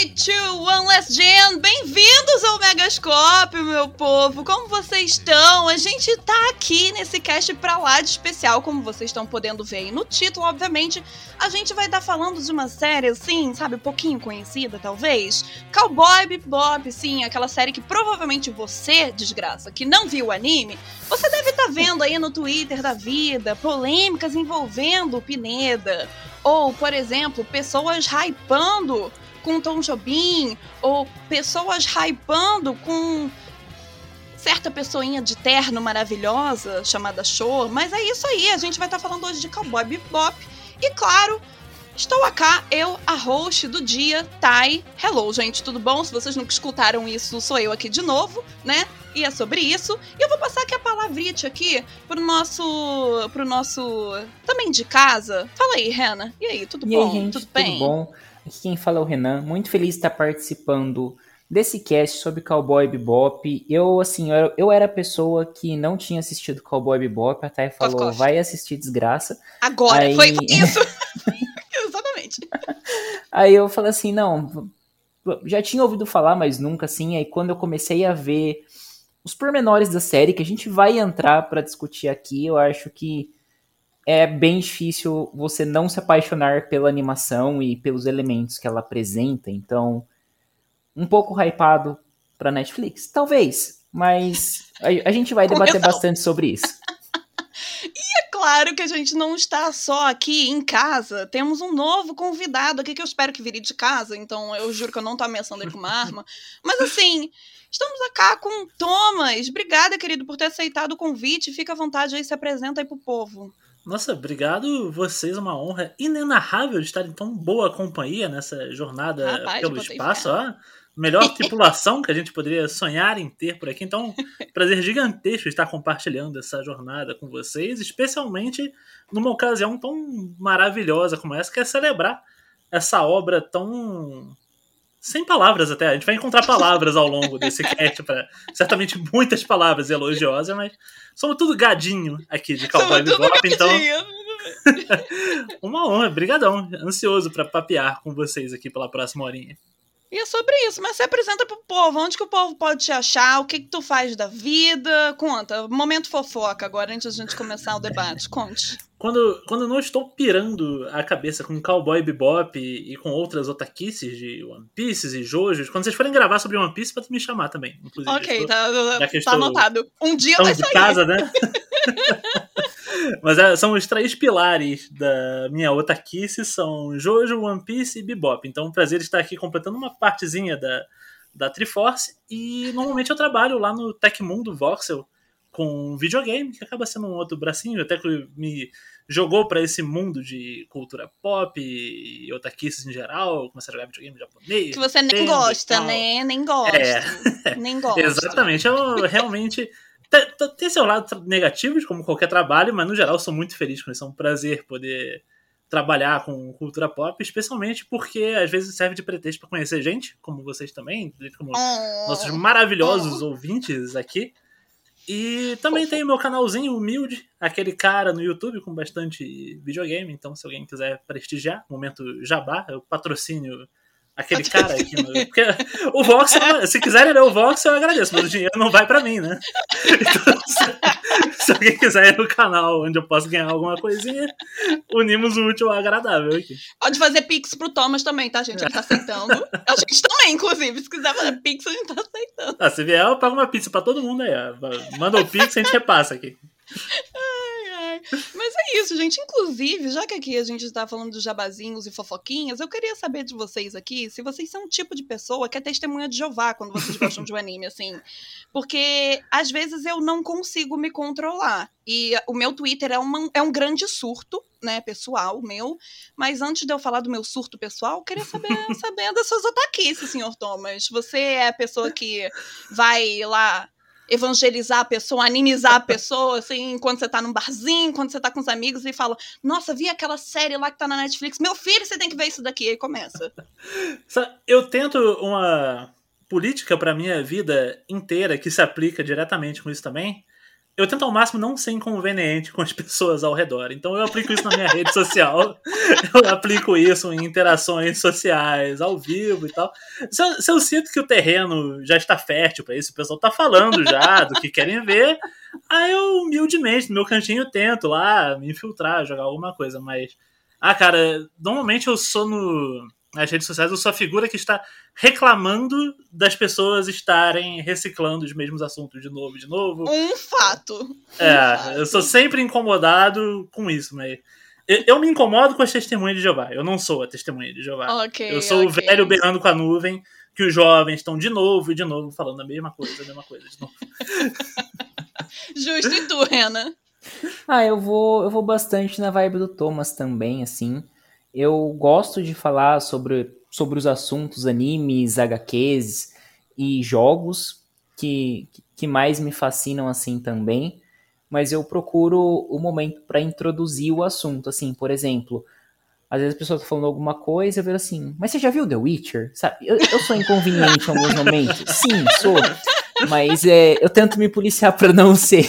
3, 2, 1, let's jam! Bem-vindos ao Megascópio, meu povo! Como vocês estão? A gente tá aqui nesse cast pra lá de especial, como vocês estão podendo ver aí no título, obviamente. A gente vai estar falando de uma série, assim, sabe, pouquinho conhecida, talvez. Cowboy Bebop, sim, aquela série que provavelmente você, desgraça, que não viu o anime, você deve estar vendo aí no Twitter da vida, polêmicas envolvendo o Pineda. Ou, por exemplo, pessoas hypando com Tom Jobim, ou pessoas hypando com certa pessoinha de terno maravilhosa chamada Show. Mas é isso aí, a gente vai estar tá falando hoje de Cowboy Bebop. E claro, estou aqui, eu, a host do dia, Tai. Hello, gente, tudo bom? Se vocês nunca escutaram isso, sou eu aqui de novo, né? E é sobre isso. E eu vou passar aqui a palavrite aqui pro nosso. pro nosso. também de casa. Fala aí, Rena. E aí, tudo e bom? Aí, gente, tudo bem? Tudo bom? Aqui quem fala é o Renan. Muito feliz de estar participando desse cast sobre Cowboy Bebop. Eu, assim, eu, eu era a pessoa que não tinha assistido Cowboy Bebop. A Thay falou, cof, vai assistir desgraça. Agora, Aí... foi isso. Exatamente. Aí eu falei assim, não, já tinha ouvido falar, mas nunca assim. Aí quando eu comecei a ver os pormenores da série, que a gente vai entrar para discutir aqui, eu acho que é bem difícil você não se apaixonar pela animação e pelos elementos que ela apresenta. Então, um pouco hypado para Netflix, talvez, mas a, a gente vai debater bastante sobre isso. E é claro que a gente não está só aqui em casa. Temos um novo convidado aqui que eu espero que vire de casa. Então eu juro que eu não tô ameaçando ele com uma arma. Mas assim, estamos aqui com Thomas. Obrigada, querido, por ter aceitado o convite. Fica à vontade aí, se apresenta aí pro povo. Nossa, obrigado vocês, uma honra inenarrável de estar em tão boa companhia nessa jornada Rapaz, pelo espaço. Ó, melhor tripulação que a gente poderia sonhar em ter por aqui. Então, prazer gigantesco estar compartilhando essa jornada com vocês, especialmente numa ocasião tão maravilhosa como essa, que é celebrar essa obra tão sem palavras até. A gente vai encontrar palavras ao longo desse cast, para certamente muitas palavras elogiosas, mas somos tudo gadinho aqui de Cowboy Bebop, então. Uma honra, brigadão. Ansioso para papear com vocês aqui pela próxima horinha. E é sobre isso, mas se apresenta pro povo, onde que o povo pode te achar, o que que tu faz da vida, conta, momento fofoca agora, antes de a gente começar o debate, conte. Quando, quando não estou pirando a cabeça com Cowboy Bebop e, e com outras otaquices de One Piece e Jojos, quando vocês forem gravar sobre One Piece, pode me chamar também, inclusive. Ok, estou, tá, tá anotado. Um dia vai sair. de casa, né? Mas é, são os três pilares da minha otaquice, são Jojo, One Piece e Bebop. Então, um prazer estar aqui completando uma partezinha da, da Triforce. E normalmente eu trabalho lá no Tecmundo Voxel com videogame, que acaba sendo um outro bracinho, até que me jogou para esse mundo de cultura pop e otaquices em geral, comecei a jogar videogame japonês. Que você nem gosta, né? Nem gosta. É. Nem gosta. Exatamente. Eu realmente tem seu lado negativo, como qualquer trabalho, mas no geral sou muito feliz com isso. É um prazer poder trabalhar com cultura pop, especialmente porque às vezes serve de pretexto para conhecer gente, como vocês também, como oh, nossos maravilhosos oh. ouvintes aqui. E também tem o meu canalzinho humilde, aquele cara no YouTube com bastante videogame, então se alguém quiser prestigiar, momento jabá, eu patrocínio aquele cara aqui. No... Porque o Vox, se quiserem ler o Vox, eu agradeço, mas o dinheiro não vai para mim, né? Então, se, se, alguém quiser ir no canal onde eu posso ganhar alguma coisinha, unimos o útil ao agradável aqui. Pode fazer pix pro Thomas também, tá, gente? Ele tá aceitando. A gente também, inclusive. Se quiser fazer pix, a gente tá aceitando. Ah, se vier, eu pago uma pizza pra todo mundo aí. Manda o pix e a gente repassa aqui. Mas é isso, gente. Inclusive, já que aqui a gente está falando de jabazinhos e fofoquinhas, eu queria saber de vocês aqui se vocês são um tipo de pessoa que é testemunha de Jeová quando vocês gostam de um anime, assim. Porque às vezes eu não consigo me controlar. E o meu Twitter é, uma, é um grande surto, né, pessoal, meu. Mas antes de eu falar do meu surto pessoal, eu queria saber, saber das suas ataques, senhor Thomas. Você é a pessoa que vai lá evangelizar a pessoa, animizar a pessoa, assim, quando você tá num barzinho, quando você tá com os amigos e fala, nossa, vi aquela série lá que tá na Netflix, meu filho, você tem que ver isso daqui, aí começa. Eu tento uma política para minha vida inteira que se aplica diretamente com isso também, eu tento ao máximo não ser inconveniente com as pessoas ao redor. Então eu aplico isso na minha rede social, eu aplico isso em interações sociais, ao vivo e tal. Se eu, se eu sinto que o terreno já está fértil para isso, o pessoal está falando já do que querem ver, aí eu humildemente, no meu cantinho, tento lá me infiltrar, jogar alguma coisa, mas. Ah, cara, normalmente eu sou no nas redes sociais, eu sou a figura que está reclamando das pessoas estarem reciclando os mesmos assuntos de novo, de novo. Um fato. É, um fato. eu sou sempre incomodado com isso, mas. Eu, eu me incomodo com as testemunhas de Jeová. Eu não sou a testemunha de Jeová. Ok. eu sou o ok. velho berrando com a nuvem, que os jovens estão de novo e de novo falando a mesma coisa, a mesma coisa, de novo. Justo, e tu, Renan? Ah, eu vou, eu vou bastante na vibe do Thomas também, assim. Eu gosto de falar sobre, sobre os assuntos animes, HQs e jogos que, que mais me fascinam assim também, mas eu procuro o momento para introduzir o assunto, assim, por exemplo, às vezes a pessoa tá falando alguma coisa, eu vejo assim, mas você já viu The Witcher? Sabe? Eu, eu sou inconveniente em alguns momentos. Sim, sou. Mas é, eu tento me policiar para não ser.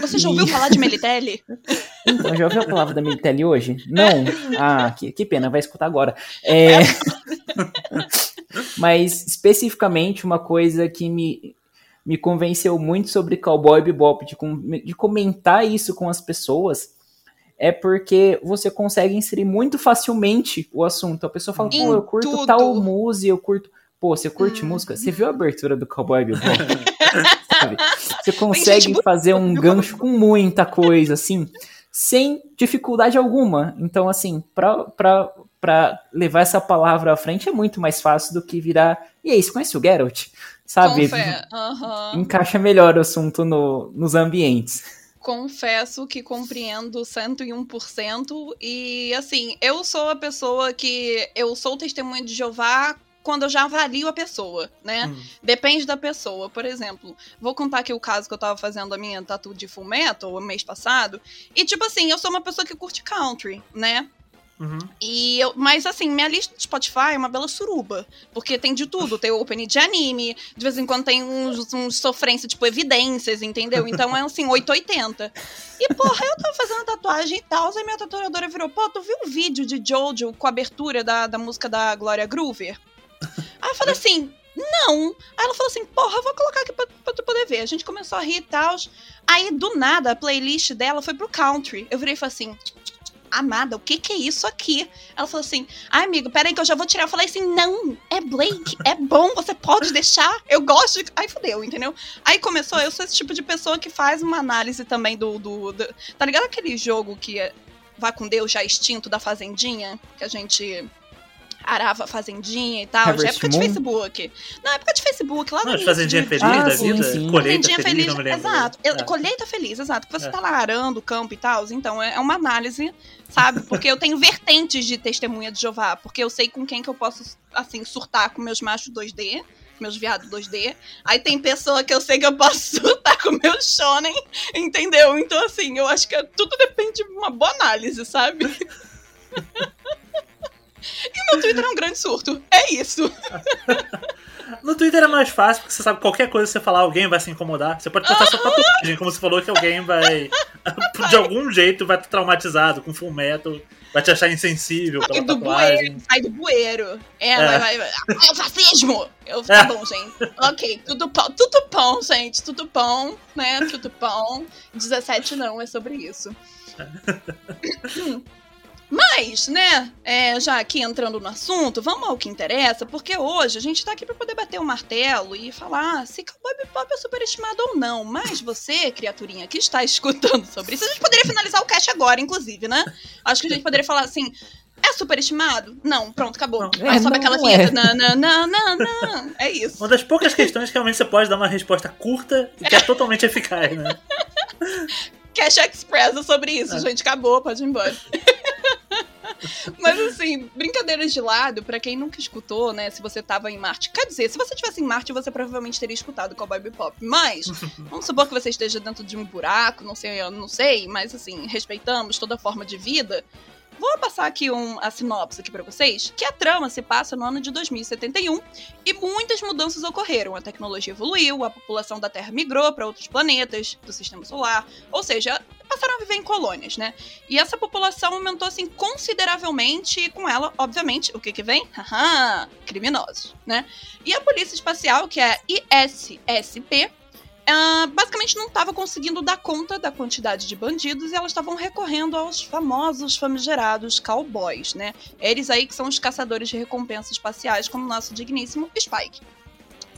Você já ouviu falar de Melitele? Então, já ouviu a palavra da Militelli hoje? Não? Ah, que, que pena, vai escutar agora. É... Mas, especificamente, uma coisa que me, me convenceu muito sobre Cowboy Bebop, de, com- de comentar isso com as pessoas, é porque você consegue inserir muito facilmente o assunto. A pessoa fala, Em pô, eu curto tudo. tal música, eu curto... Pô, você curte Hum. música? Você viu a abertura do Cowboy Bebop? Você consegue fazer um gancho com muita coisa, assim, sem dificuldade alguma. Então, assim, pra levar essa palavra à frente é muito mais fácil do que virar. E aí, você conhece o Geralt? Sabe? Aham. Encaixa melhor o assunto no, nos ambientes. Confesso que compreendo 101%. E assim, eu sou a pessoa que. Eu sou testemunha de Jeová quando eu já avalio a pessoa, né? Hum. Depende da pessoa. Por exemplo, vou contar aqui o caso que eu tava fazendo a minha tatu de full metal o mês passado. E, tipo assim, eu sou uma pessoa que curte country, né? Uhum. E eu, mas assim, minha lista do Spotify é uma bela suruba. Porque tem de tudo. Tem opening de anime, de vez em quando tem uns, uns sofrência, tipo, evidências, entendeu? Então é assim, 880. E, porra, eu tava fazendo tatuagem e tal, aí minha tatuadora virou, pô, tu viu um vídeo de Jojo com a abertura da, da música da Glória Groover? Aí eu falei assim, não. Aí ela falou assim, porra, vou colocar aqui pra, pra tu poder ver. A gente começou a rir e tal. Aí, do nada, a playlist dela foi pro country. Eu virei e falei assim, amada, o que que é isso aqui? Ela falou assim, ai amigo, peraí que eu já vou tirar. Eu falei assim, não, é Blake, é bom, você pode deixar, eu gosto de... Aí fodeu, entendeu? Aí começou, eu sou esse tipo de pessoa que faz uma análise também do... do, do- tá ligado aquele jogo que é Vai com Deus já extinto da Fazendinha? Que a gente arava a Fazendinha e tal, de Harvest época de Moon? Facebook. Na época de Facebook, lá no Não, de início fazendinha de- feliz Ah, da sim, vida, sim. colheita Fazendinha feliz, feliz, não me lembro. exato. É. Colheita feliz, exato. Porque você É. tá lá arando o campo e tal. Então é é uma análise, sabe? Porque eu tenho vertentes de testemunha de Jeová. Porque eu sei com quem que eu posso, assim, surtar com meus machos 2D. Meus viados 2D. Aí tem pessoa que eu sei que eu posso surtar com meu shonen, entendeu? Então, assim, eu acho que é- tudo depende de uma boa análise, sabe? e meu Twitter é um grande surto. É isso. No Twitter é mais fácil, porque você sabe que qualquer coisa que você falar, alguém vai se incomodar. Você pode postar sua tatuagem, como você falou que alguém vai. De algum jeito vai estar traumatizado com full metal, vai te achar insensível Sai pela do tatuagem. bueiro, sai do bueiro. É, É. vai, vai, vai. Ah, é o fascismo! Eu, tá É. bom, gente. Ok, tudo pão. Tudo pão, gente. Tudo pão, né? Tudo pão. 17 não, é sobre isso. Mas, né, é, já aqui entrando no assunto, vamos ao que interessa, porque hoje a gente tá aqui pra poder bater o martelo e falar se Cowboy Bebop é superestimado ou não. Mas você, criaturinha que está escutando sobre isso, a gente poderia finalizar o cast agora, inclusive, né? Acho que a gente poderia falar assim, é superestimado? Não, pronto, acabou. Não. Aí É, sobe não, aquela não vinheta. é. Não, não, não, não, não. É isso. Uma das poucas questões que realmente você pode dar uma resposta curta e que é totalmente eficaz, né? Cash Express é sobre isso, É. gente. Acabou, pode ir embora. Mas assim, brincadeiras de lado, pra quem nunca escutou, né? Se você tava em Marte. Quer dizer, se você tivesse em Marte, você provavelmente teria escutado Cowboy Bebop. Mas, vamos supor que você esteja dentro de um buraco, não sei, eu não sei, mas assim, respeitamos toda forma de vida. Vou passar aqui um, a sinopse aqui para vocês, que a trama se passa no ano de 2071 e muitas mudanças ocorreram. A tecnologia evoluiu, a população da Terra migrou para outros planetas do sistema solar, ou seja, passaram a viver em colônias, né? E essa população aumentou assim consideravelmente e com ela, obviamente, o que que vem? Haha, criminosos, né? E a polícia espacial, que é a ISSP, Uh, basicamente não estava conseguindo dar conta da quantidade de bandidos e elas estavam recorrendo aos famosos famigerados cowboys, né? Eles aí que são os caçadores de recompensas espaciais, como o nosso digníssimo Spike.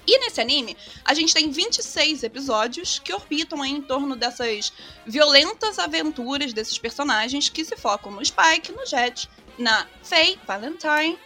E nesse anime, a gente tem 26 episódios que orbitam em torno dessas violentas aventuras desses personagens que se focam no Spike, no Jet, na Faye, Valentine,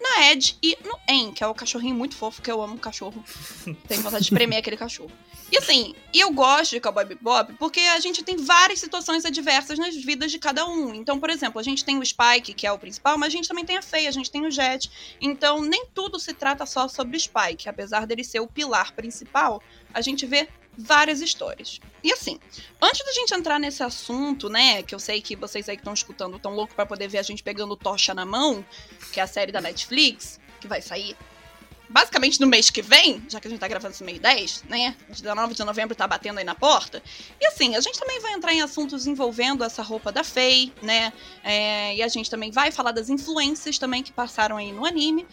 na Ed e no En, que é o cachorrinho muito fofo, que eu amo cachorro. Tenho vontade de espremer aquele cachorro. E assim, eu gosto de Cowboy Bebop porque a gente tem várias situações adversas nas vidas de cada um. Então, por exemplo, a gente tem o Spike, que é o principal, mas a gente também tem a Faye, a gente tem o Jet. Então, nem tudo se trata só sobre o Spike. Apesar dele ser o pilar principal, a gente vê várias histórias. E assim, antes da gente entrar nesse assunto, né, que eu sei que vocês aí que estão escutando estão loucos para poder ver a gente pegando tocha na mão, que é a série da Netflix, que vai sair basicamente no mês que vem, já que a gente tá gravando esse meio 10, né? 19 de novembro tá batendo aí na porta. E assim, a gente também vai entrar em assuntos envolvendo essa roupa da Faye, né? É, e a gente também vai falar das influências também que passaram aí no anime.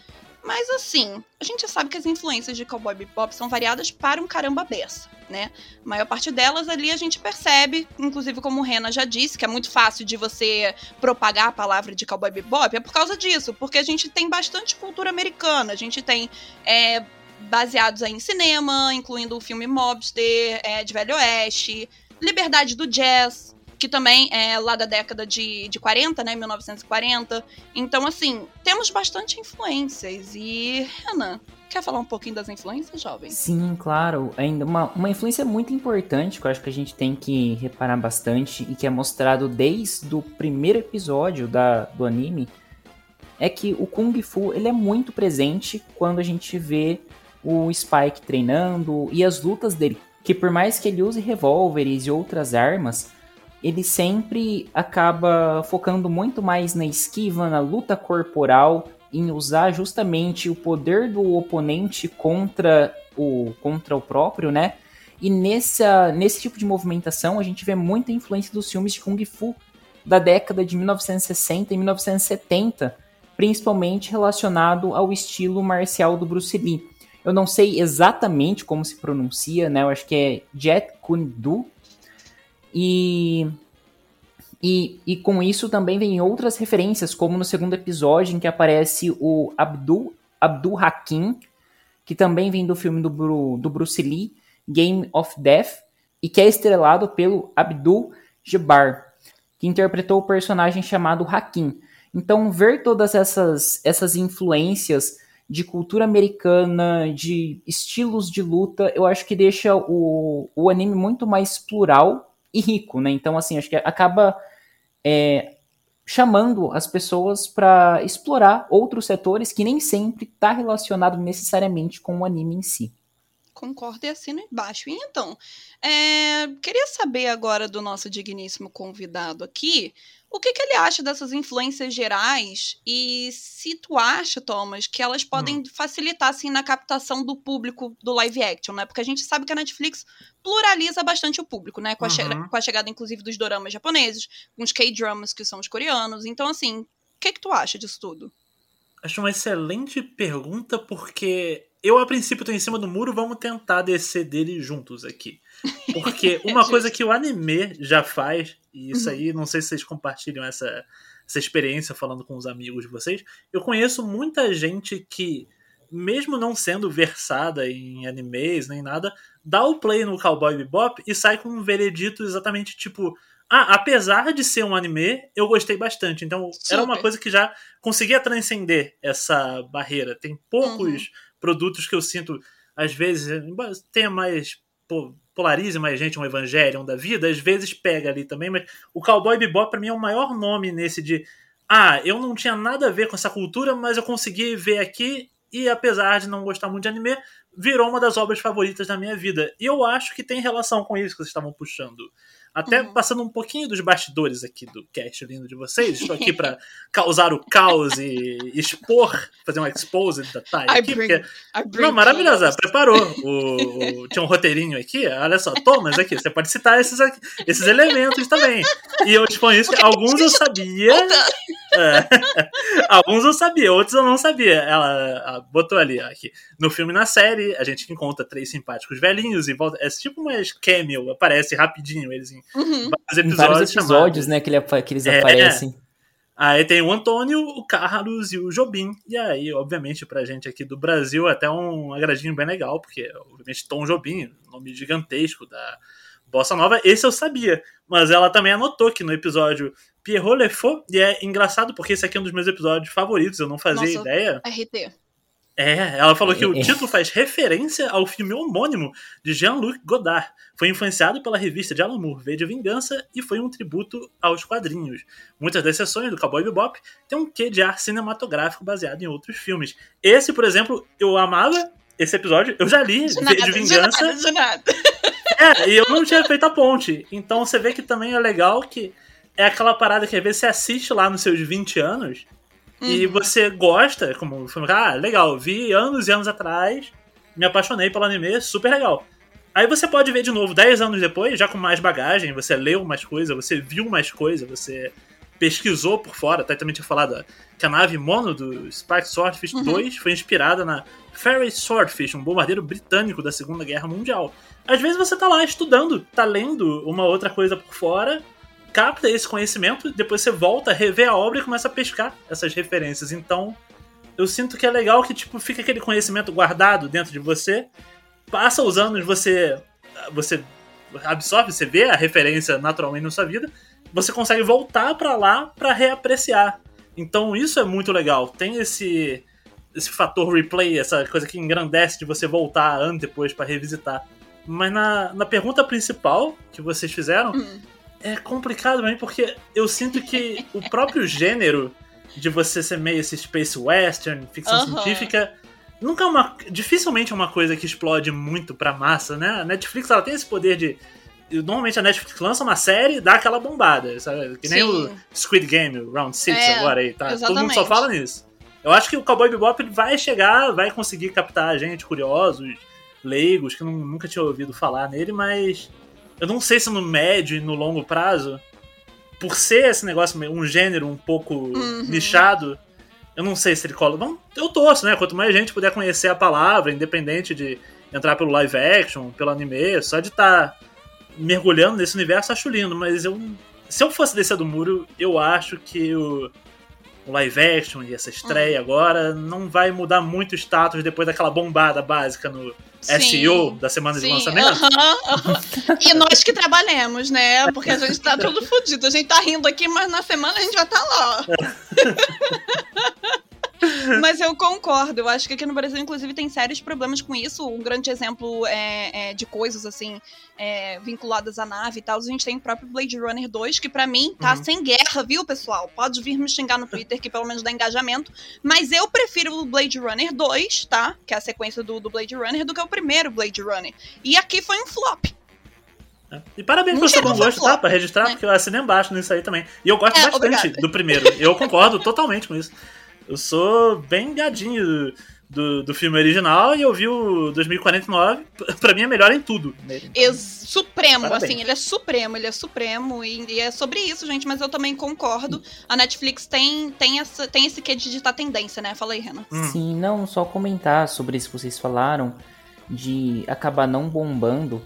Mas assim, a gente sabe que as influências de Cowboy Bebop são variadas para um caramba beça, né? A maior parte delas ali a gente percebe, inclusive como o Rena já disse, que é muito fácil de você propagar a palavra de Cowboy Bebop, é por causa disso, porque a gente tem bastante cultura americana, a gente tem é, baseados em cinema, incluindo o filme Mobster, é, de Velho Oeste, Liberdade do Jazz, que também é lá da década de, de 40, né, 1940. Então, assim, temos bastante influências. E, Renan, quer falar um pouquinho das influências, jovem? Sim, claro. Ainda uma, uma influência muito importante que eu acho que a gente tem que reparar bastante e que é mostrado desde o primeiro episódio da, do anime é que o Kung Fu ele é muito presente quando a gente vê o Spike treinando e as lutas dele. Que por mais que ele use revólveres e outras armas, ele sempre acaba focando muito mais na esquiva, na luta corporal, em usar justamente o poder do oponente contra o, contra o próprio, né? E nessa, nesse tipo de movimentação a gente vê muita influência dos filmes de Kung Fu da década de 1960 e 1970, principalmente relacionado ao estilo marcial do Bruce Lee. Eu não sei exatamente como se pronuncia, né? Eu acho que é Jet Kune Do, e, e, e com isso também vem outras referências, como no segundo episódio em que aparece o Abdul, Abdul Hakim, que também vem do filme do, do Bruce Lee, Game of Death, e que é estrelado pelo Abdul Jabbar, que interpretou o personagem chamado Hakim. Então, ver todas essas, essas influências de cultura americana, de estilos de luta, eu acho que deixa o, o anime muito mais plural e rico, né? Então, assim, acho que acaba é, chamando as pessoas para explorar outros setores que nem sempre está relacionado necessariamente com o anime em si. Concordo e assino embaixo. E então, é, queria saber agora do nosso digníssimo convidado aqui o que, que, ele acha dessas influências gerais e se tu acha, Thomas, que elas podem hum. facilitar assim na captação do público do live action, né? Porque a gente sabe que a Netflix pluraliza bastante o público, né? Com a, uhum. com a chegada, inclusive, dos doramas japoneses, com os K-dramas, que são os coreanos. Então, assim, o que, que tu acha disso tudo? Acho uma excelente pergunta, porque eu, a princípio, tô em cima do muro, vamos tentar descer dele juntos aqui. Porque uma coisa que o anime já faz, e isso uhum. aí, não sei se vocês compartilham essa, essa experiência falando com os amigos de vocês, eu conheço muita gente que, mesmo não sendo versada em animes nem nada, dá o play no Cowboy Bebop e sai com um veredito exatamente tipo. Ah, apesar de ser um anime, eu gostei bastante. Então, Super. era uma coisa que já conseguia transcender essa barreira. Tem poucos uhum. produtos que eu sinto, às vezes, tenha mais polarize mais gente, um Evangelion da vida, às vezes pega ali também, mas o Cowboy Bebop para mim é o maior nome nesse de ah, eu não tinha nada a ver com essa cultura, mas eu consegui ver aqui e apesar de não gostar muito de anime, virou uma das obras favoritas da minha vida. E eu acho que tem relação com isso que vocês estavam puxando. Até uhum. passando um pouquinho dos bastidores aqui do cast lindo de vocês. Estou aqui para causar o caos e expor, fazer um expose da Thay aqui. Bring, porque... Não, maravilhosa, preparou. O, o, tinha um roteirinho aqui, olha só, Thomas aqui, você pode citar esses, aqui, esses elementos também. E eu exponho isso, alguns eu sabia. É, alguns eu sabia, outros eu não sabia. Ela, botou ali, ó, aqui. No filme e na série, a gente encontra três simpáticos velhinhos e volta. É tipo umas cameo, aparece rapidinho eles em uhum. vários episódios. Em vários episódios, né, que, ele, que eles é, aparecem. Aí tem o Antônio, o Carlos e o Jobim. E aí, obviamente, pra gente aqui do Brasil, até um agradinho bem legal, porque, obviamente, Tom Jobim, nome gigantesco da Bossa Nova, esse eu sabia. Mas ela também anotou que no episódio Pierrot Le Faux, e é engraçado porque esse aqui é um dos meus episódios favoritos, eu não fazia Nossa, ideia. RT. É, ela falou que o é. título faz referência ao filme homônimo de Jean-Luc Godard. Foi influenciado pela revista de Alan Moore, V de Vingança, e foi um tributo aos quadrinhos. Muitas das sessões do Cowboy Bebop têm um quê de ar cinematográfico baseado em outros filmes. Esse, por exemplo, eu amava esse episódio, eu já li de, nada, de Vingança. De nada, de nada. É, e eu não tinha feito a ponte. Então você vê que também é legal que é aquela parada que às vezes você assiste lá nos seus 20 anos Uhum. E você gosta, como ah, legal, vi anos e anos atrás, me apaixonei pelo anime, super legal. Aí você pode ver de novo 10 anos depois, já com mais bagagem, você leu mais coisa, você viu mais coisa, você pesquisou por fora, até também tinha falado que a nave mono do Spike Swordfish uhum. 2 foi inspirada na Ferry Swordfish, um bombardeiro britânico da Segunda Guerra Mundial. Às vezes você tá lá estudando, tá lendo uma outra coisa por fora, capta esse conhecimento, depois você volta, revê a obra e começa a pescar essas referências. Então, eu sinto que é legal que tipo fica aquele conhecimento guardado dentro de você. Passa os anos, você você absorve, você vê a referência naturalmente na sua vida, você consegue voltar para lá para reapreciar. Então, isso é muito legal. Tem esse esse fator replay, essa coisa que engrandece de você voltar anos depois para revisitar. Mas na, na pergunta principal que vocês fizeram, hum é complicado também porque eu sinto que o próprio gênero de você ser meio esse space western, ficção uhum. científica, nunca é uma. dificilmente é uma coisa que explode muito pra massa, né? A Netflix ela tem esse poder de. Normalmente a Netflix lança uma série e dá aquela bombada, sabe? Que nem Sim. o Squid Game, o Round 6 é, agora aí, tá? Exatamente. Todo mundo só fala nisso. Eu acho que o Cowboy Bebop vai chegar, vai conseguir captar gente curiosos, leigos, que não, nunca tinha ouvido falar nele, mas eu não sei se no médio e no longo prazo, por ser esse negócio, um gênero um pouco uhum. nichado, eu não sei se ele cola. Bom, eu torço, né? Quanto mais gente puder conhecer a palavra, independente de entrar pelo live action, pelo anime, só de estar tá mergulhando nesse universo, acho lindo. Mas eu, se eu fosse descer do muro, eu acho que o, o live action e essa estreia uhum. agora não vai mudar muito o status depois daquela bombada básica no sim, SEO da semana sim, de lançamento. E nós que trabalhemos, né? Porque a gente tá tudo fodido. A gente tá rindo aqui, mas na semana a gente vai estar tá lá. Mas eu concordo. Eu acho que aqui no Brasil, inclusive, tem sérios problemas com isso. Um grande exemplo é, é de coisas assim é, vinculadas à nave e tal. A gente tem o próprio Blade Runner 2, que para mim tá uhum. sem guerra, viu, pessoal? Pode vir me xingar no Twitter, que pelo menos dá engajamento. Mas eu prefiro o Blade Runner 2, tá? Que é a sequência do, do Blade Runner, do que o primeiro Blade Runner. E aqui foi um flop. É. E parabéns pelo seu bom gosto, tá? Pra registrar, é. porque eu assinei embaixo nisso aí também. E eu gosto é, bastante obrigada. do primeiro. Eu concordo totalmente com isso. Eu sou bem gadinho do, do filme original e eu vi o 2049. Pra mim é melhor em tudo. Então, supremo, parabéns. assim, ele é supremo, ele é supremo. E, e, é sobre isso, gente, mas eu também concordo. A Netflix tem, tem, essa, tem esse que de digitar tendência, né? Fala aí, Renan. Hum. Sim, não, só comentar sobre isso que vocês falaram, de acabar não bombando.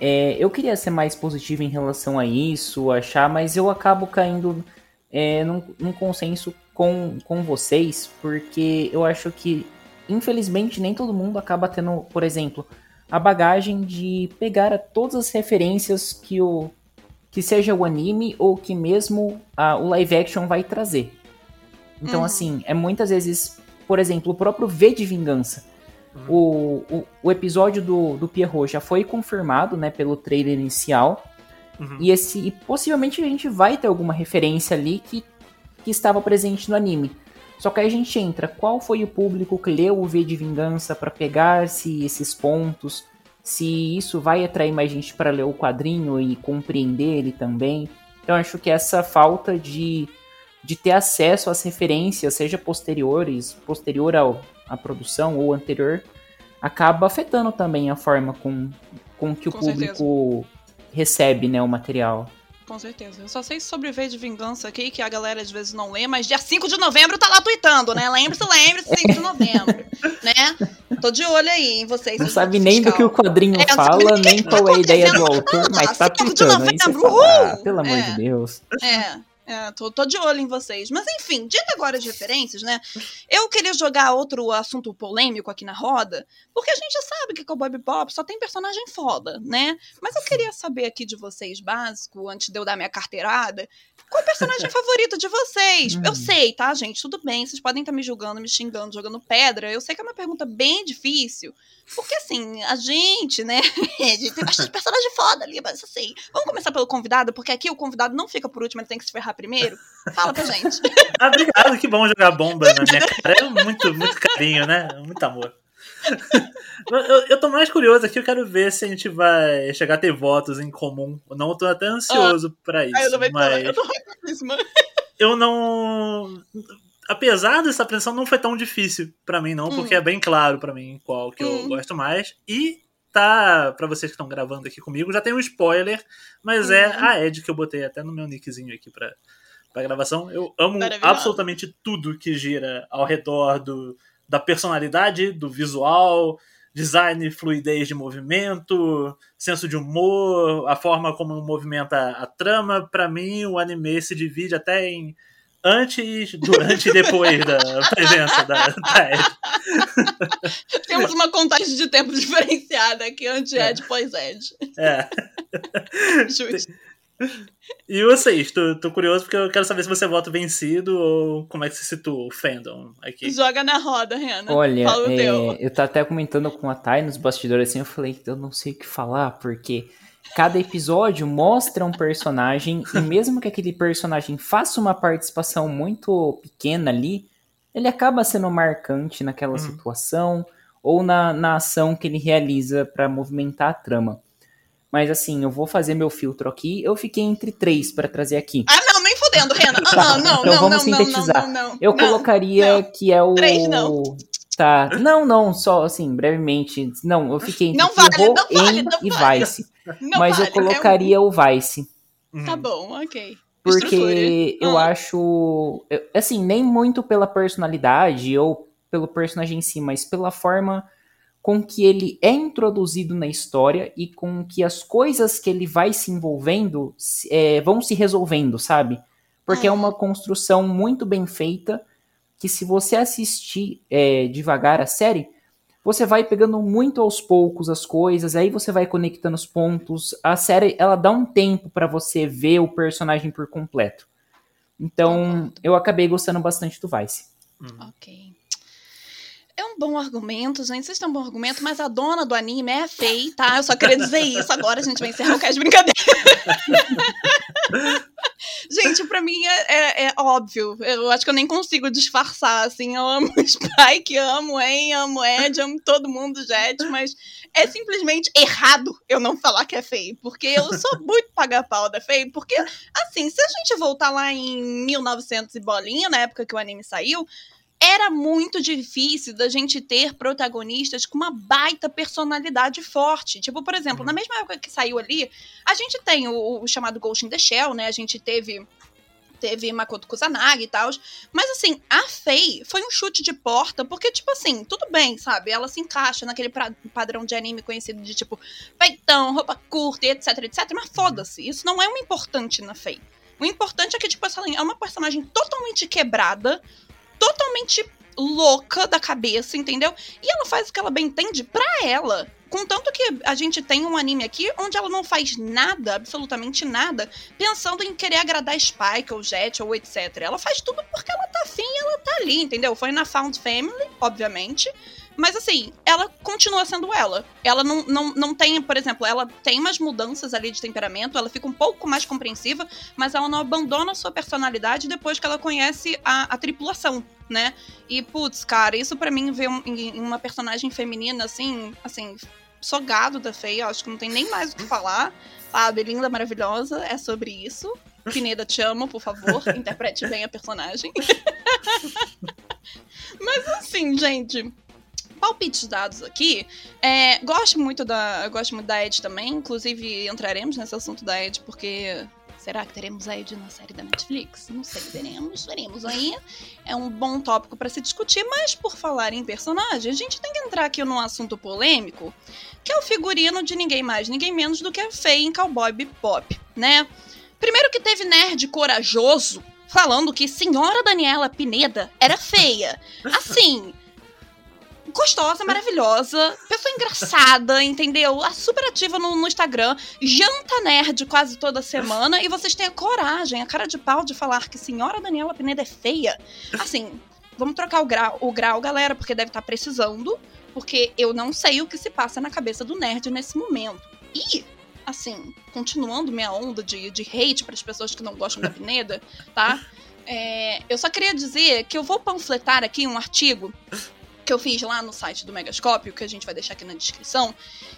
É, eu queria ser mais positivo em relação a isso, achar, mas eu acabo caindo é, num, num consenso com, com vocês, porque eu acho que, infelizmente, nem todo mundo acaba tendo, por exemplo, a bagagem de pegar todas as referências que o que seja o anime ou que mesmo a, o live action vai trazer. Então, uhum. assim, é muitas vezes, por exemplo, o próprio V de Vingança. Uhum. O, o, o, episódio do, do Pierrot já foi confirmado, né, pelo trailer inicial. Uhum. E esse e possivelmente a gente vai ter alguma referência ali que que estava presente no anime. Só que aí a gente entra, qual foi o público que leu o V de Vingança para pegar-se esses pontos? se isso vai atrair mais gente para ler o quadrinho e compreender ele também. Então acho que essa falta de, de ter acesso às referências, seja posteriores, posterior ao, à produção ou anterior, acaba afetando também a forma com, com que o com público certeza. recebe né, o material. Com certeza. Eu só sei sobre V de Vingança aqui, que a galera às vezes não lê, mas dia 5 de novembro tá lá tweetando, né? Lembre-se, lembre-se, 5 de novembro, né? Tô de olho aí em vocês. Não sabe nem fiscal. do que o quadrinho é, fala, nem qual é a ideia do autor, mas tá tweetando. Aí você fala, ah, pelo amor é, de Deus. É. É, tô, tô, de olho em vocês. Mas enfim, dito agora de referências, né? Eu queria jogar outro assunto polêmico aqui na roda, porque a gente já sabe que Cowboy Bebop só tem personagem foda, né? Mas eu queria saber aqui de vocês, básico, antes de eu dar minha carteirada, qual é o personagem favorito de vocês? Eu hum. sei, tá, gente? Tudo bem, vocês podem estar tá me julgando, me xingando, jogando pedra. Eu sei que é uma pergunta bem difícil, porque assim, a gente, né? a gente tem bastante personagem foda ali, mas assim, vamos começar pelo convidado, porque aqui o convidado não fica por último, ele tem que se ferrar primeiro. Fala pra gente. ah, obrigado, que bom jogar bomba na minha cara. É muito, muito carinho, né? Muito amor. eu, eu tô mais curioso aqui, eu quero ver se a gente vai chegar a ter votos em comum. Não eu tô até ansioso ah, pra isso. eu, mas... eu, tô eu não. Apesar dessa pressão, não foi tão difícil para mim, não, hum. porque é bem claro para mim qual que hum. eu gosto mais. E tá, para vocês que estão gravando aqui comigo, já tem um spoiler, mas é hum. é a Ed que eu botei até no meu nickzinho aqui pra, pra gravação. Eu amo absolutamente tudo que gira ao redor do da personalidade, do visual, design, fluidez de movimento, senso de humor, a forma como movimenta a trama. Para mim, o anime se divide até em antes, durante e depois da presença da, da Ed. Temos uma contagem de tempo diferenciada aqui, antes é. Ed, pós Ed. É. Justo. E vocês? Tô, tô, curioso porque eu quero saber se você vota vencido ou como é que se situa o fandom aqui. Joga na roda, Renan. Olha, é, eu tô até comentando com a Thay nos bastidores assim, eu falei que eu não sei o que falar, porque cada episódio mostra um personagem e mesmo que aquele personagem faça uma participação muito pequena ali, ele acaba sendo marcante naquela uhum. situação ou na, na ação que ele realiza para movimentar a trama. Mas assim, eu vou fazer meu filtro aqui. Eu fiquei entre três para trazer aqui. Ah, não, nem fodendo, Renan. Ah, tá, não, então não, vamos não, sintetizar. Não, não, eu colocaria não. que é o. Três, não. Tá. Não, não, só assim, brevemente. Não, eu fiquei entre não vale, não vale, não e vale. Vice. Mas vale, eu colocaria é um... o Vice. Tá bom, ok. Porque eu ah. acho. Assim, nem muito pela personalidade ou pelo personagem em si, mas pela forma com que ele é introduzido na história e com que as coisas que ele vai se envolvendo é, vão se resolvendo, sabe? Porque é. é uma construção muito bem feita que se você assistir é, devagar a série, você vai pegando muito aos poucos as coisas, aí você vai conectando os pontos. A série ela dá um tempo para você ver o personagem por completo. Então eu acabei gostando bastante do Vice. Hum. Ok. É um bom argumento, gente. Vocês têm um bom argumento, mas a dona do anime é feia, tá? Eu só queria dizer isso. Agora a gente vai encerrar o cast de brincadeira. gente, pra mim é, é, é, óbvio. Eu acho que eu nem consigo disfarçar, assim. Eu amo Spike, amo En, amo Ed, amo todo mundo, Jet, mas é simplesmente errado eu não falar que é feio. Porque eu sou muito paga-pau da feio. Porque, assim, se a gente voltar lá em 1900 e bolinha, na época que o anime saiu, era muito difícil da gente ter protagonistas com uma baita personalidade forte. Tipo, por exemplo, uhum. na mesma época que saiu ali, a gente tem o, o chamado Ghost in the Shell, né? A gente teve teve Makoto Kusanagi e tal. Mas assim, a Faye foi um chute de porta, porque, tipo assim, tudo bem, sabe? Ela se encaixa naquele padrão de anime conhecido de tipo peitão, roupa curta, etc, etc. Mas foda-se, isso não é o importante na Faye. O importante é que, tipo, essa é uma personagem totalmente quebrada, totalmente louca da cabeça, entendeu? E ela faz o que ela bem entende pra ela. Contanto que a gente tem um anime aqui onde ela não faz nada, absolutamente nada, pensando em querer agradar Spike ou Jet ou etc. Ela faz tudo porque ela tá afim e ela tá ali, entendeu? Foi na Found Family, obviamente. Mas assim, ela continua sendo ela. Ela não, não, não tem, por exemplo, ela tem umas mudanças ali de temperamento, ela fica um pouco mais compreensiva, mas ela não abandona a sua personalidade depois que ela conhece a, a tripulação, né? E, putz, cara, isso para mim ver um, uma personagem feminina, assim, assim, sou gado da feia, acho que não tem nem mais o que falar. Sabe, linda, maravilhosa, é sobre isso. Pineda, te amo, por favor, interprete bem a personagem. Mas assim, gente, palpites dados aqui. É, gosto muito da, gosto muito da Ed também. Inclusive entraremos nesse assunto da Ed porque Será que teremos a Ed na série da Netflix? Não sei, veremos, veremos aí. É um bom tópico para se discutir, mas por falar em personagem, a gente tem que entrar aqui num assunto polêmico, que é o figurino de ninguém mais, ninguém menos do que a Faye em Cowboy Bebop, né? Primeiro que teve nerd corajoso falando que Senhora Daniela Pineda era feia. Assim, gostosa, maravilhosa, pessoa engraçada, entendeu? Super ativa no, no, Instagram, janta nerd quase toda semana, e vocês têm a coragem, a cara de pau de falar que senhora Daniela Pineda é feia. Assim, vamos trocar o grau, o grau, galera, porque deve estar tá precisando, porque eu não sei o que se passa na cabeça do nerd nesse momento. E, assim, continuando minha onda de, de hate para as pessoas que não gostam da Pineda, tá? É, eu só queria dizer que eu vou panfletar aqui um artigo que eu fiz lá no site do Megascópio, que a gente vai deixar aqui na descrição,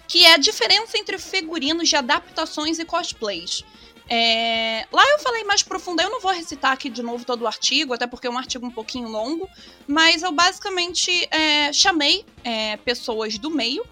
que é a diferença entre figurinos de adaptações e cosplays. É... Lá eu falei mais profundo, eu não vou recitar aqui de novo todo o artigo, até porque é um artigo um pouquinho longo, mas eu basicamente é, chamei é, pessoas do meio,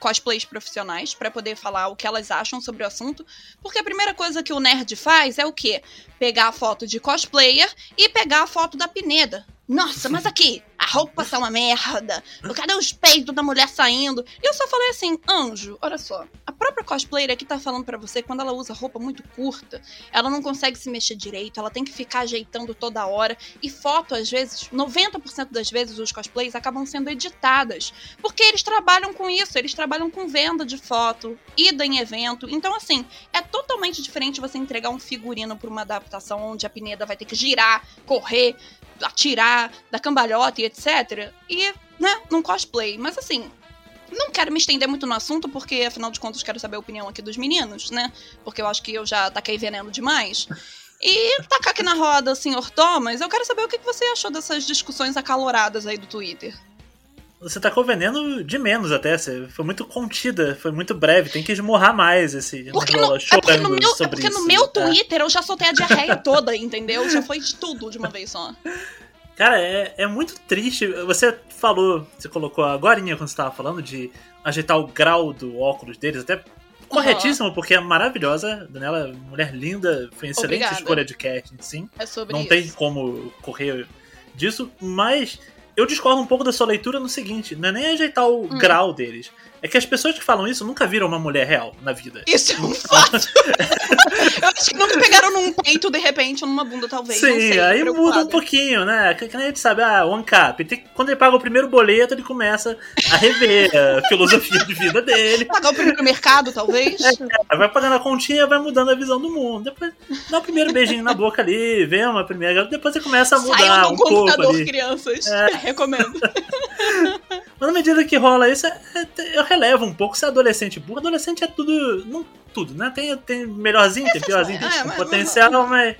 cosplays profissionais, para poder falar o que elas acham sobre o assunto, porque a primeira coisa que o nerd faz é o quê? Pegar a foto de cosplayer e pegar a foto da Pineda. Nossa, mas aqui, a roupa tá uma merda. Cadê os peitos da mulher saindo? E eu só falei assim, anjo, olha só. A própria cosplayer aqui tá falando para você, quando ela usa roupa muito curta, ela não consegue se mexer direito, ela tem que ficar ajeitando toda hora. E foto, às vezes, 90% das vezes os cosplays acabam sendo editadas. Porque eles trabalham com isso, eles trabalham com venda de foto, ida em evento. Então, assim, é totalmente diferente você entregar um figurino pra uma adaptação onde a Pineda vai ter que girar, correr, atirar, da cambalhota e etc. E, né, num cosplay. Mas assim, não quero me estender muito no assunto, porque afinal de contas quero saber a opinião aqui dos meninos, né? Porque eu acho que eu já taquei veneno demais. E tacar aqui na roda, senhor Thomas, eu quero saber o que você achou dessas discussões acaloradas aí do Twitter. Você tacou veneno de menos até, você foi muito contida, foi muito breve, tem que esmorrar mais esse porque no, é porque no meu, é porque no meu Twitter é. eu já soltei a diarreia toda, entendeu? Já foi de tudo de uma vez só. Cara, é, é muito triste. Você falou, você colocou agora quando você tava falando de ajeitar o grau do óculos deles, até corretíssimo, uhum. porque é maravilhosa. Daniela, mulher linda, foi excelente Obrigada. escolha de casting, sim. É sobre Não isso. tem como correr disso, mas eu discordo um pouco da sua leitura no seguinte: não é nem ajeitar o hum. grau deles. É que as pessoas que falam isso nunca viram uma mulher real na vida. Isso é um fato. eu acho que nunca pegaram num peito de repente ou numa bunda, talvez. Sim, sei, aí muda um pouquinho, né? Que, que a gente sabe, ah, o ANCAP. Tem, quando ele paga o primeiro boleto, ele começa a rever a filosofia de vida dele. Pagar o primeiro mercado, talvez. É, vai pagando a continha, vai mudando a visão do mundo. Depois dá o primeiro beijinho na boca ali, vê uma primeira. Depois você começa a mudar Saiam um computador, pouco ali. crianças. É. Recomendo. Mas na medida que rola isso, é, é, eu relevo um pouco. Se é adolescente burro, adolescente é tudo. Não tudo, né? Tem, tem melhorzinho, tem piorzinho, tem é, potencial, mas.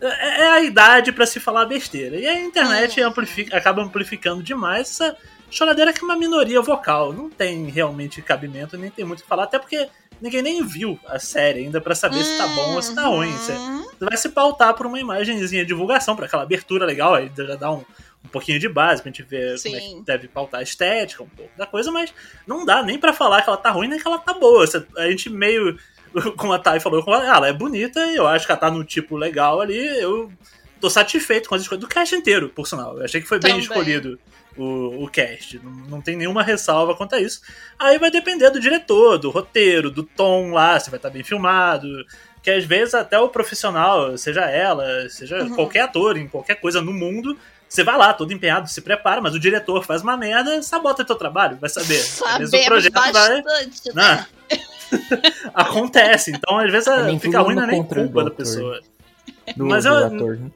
É, é a idade para se falar besteira. E a internet hum. amplifica, acaba amplificando demais essa choradeira que é uma minoria vocal. Não tem realmente cabimento, nem tem muito o que falar, até porque ninguém nem viu a série ainda para saber hum, se tá bom ou se tá ruim. Você, uhum. você vai se pautar por uma imagenzinha de divulgação, para aquela abertura legal, aí já dá um, um pouquinho de base pra gente ver Sim. como é que deve pautar a estética, um pouco da coisa, mas não dá nem para falar que ela tá ruim nem que ela tá boa. A gente meio, como a Thay falou, ela é bonita e eu acho que ela tá no tipo legal ali, eu tô satisfeito com as escolhas do cast inteiro, por sinal. Eu achei que foi Também. bem escolhido o, o cast. Não, não tem nenhuma ressalva quanto a isso. Aí vai depender do diretor, do roteiro, do tom lá, se vai estar tá bem filmado. Que às vezes até o profissional, seja ela, seja uhum. qualquer ator em qualquer coisa no mundo, você vai lá, todo empenhado, se prepara, mas o diretor faz uma merda, sabota teu trabalho, vai saber. Sabemos o projeto bastante, vai... né? Acontece, então às vezes é fica ruim, não é nem culpa da pessoa. Do, mas eu, ator, né?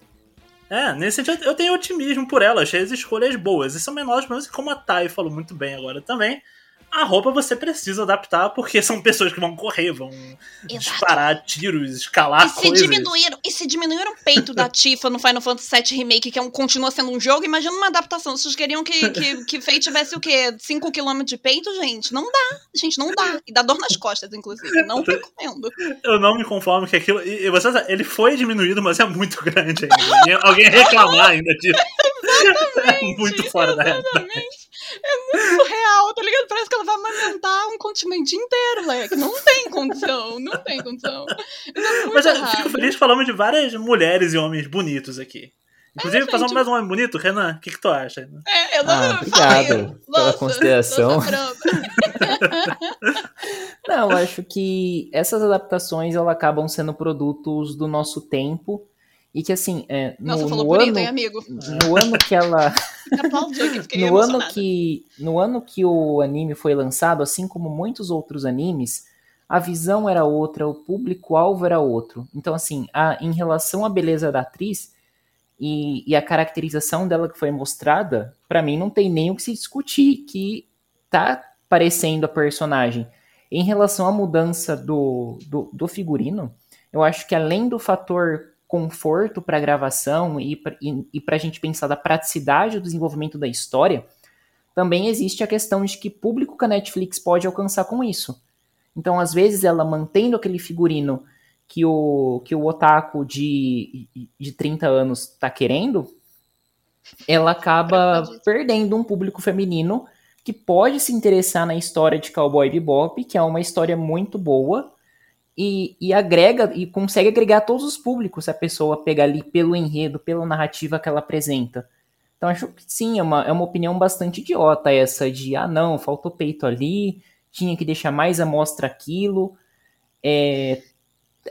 É, nesse sentido eu tenho otimismo por ela, achei as escolhas boas. E são menores, mas como a Thay falou muito bem agora também, a roupa você precisa adaptar porque são pessoas que vão correr, vão Exato. disparar tiros, escalar E se, coisas. diminuíram, e se diminuíram o peito da Tifa no Final Fantasy VII Remake, que é um, continua sendo um jogo, imagina uma adaptação. Vocês queriam que, que, que Faye tivesse o quê? 5km de peito, gente? Não dá. Gente, não dá. E dá dor nas costas, inclusive. Não recomendo. Eu não me conformo que aquilo. E, você ele foi diminuído, mas é muito grande ainda. Alguém reclamar ainda disso. É muito fora da realidade. Exatamente. É muito surreal, tá ligado? Parece que ela vai amamentar um continente inteiro, leque. Não tem condição, não tem condição. Isso é Mas eu fico feliz falamos de várias mulheres e homens bonitos aqui. Inclusive, É, fazer gente. mais um homem bonito, Renan, o que, que tu acha? É, eu não Ah, falei, obrigado pela consideração. nossa, brava. Não, eu acho que essas adaptações elas acabam sendo produtos do nosso tempo e que assim, é, no, Nossa, falou no bonito, ano, hein, amigo? no ano que ela no ano que no ano que o anime foi lançado, assim como muitos outros animes, a visão era outra, o público-alvo era outro. Então, assim, a, em relação à beleza da atriz e, e a caracterização dela que foi mostrada, pra mim não tem nem o que se discutir que tá parecendo a personagem. Em relação à mudança do, do, do figurino, eu acho que além do fator conforto para gravação e, para a gente pensar da praticidade do desenvolvimento da história, também existe a questão de que público que a Netflix pode alcançar com isso. Então, às vezes, ela mantendo aquele figurino que o, que o otaku de, de 30 anos está querendo, ela acaba perdendo um público feminino que pode se interessar na história de Cowboy Bebop, que é uma história muito boa, e, e agrega e consegue agregar todos os públicos se a pessoa pegar ali pelo enredo, pela narrativa que ela apresenta. Então acho que sim, é uma, é uma opinião bastante idiota essa de ah não, faltou peito ali, tinha que deixar mais à mostra aquilo. É,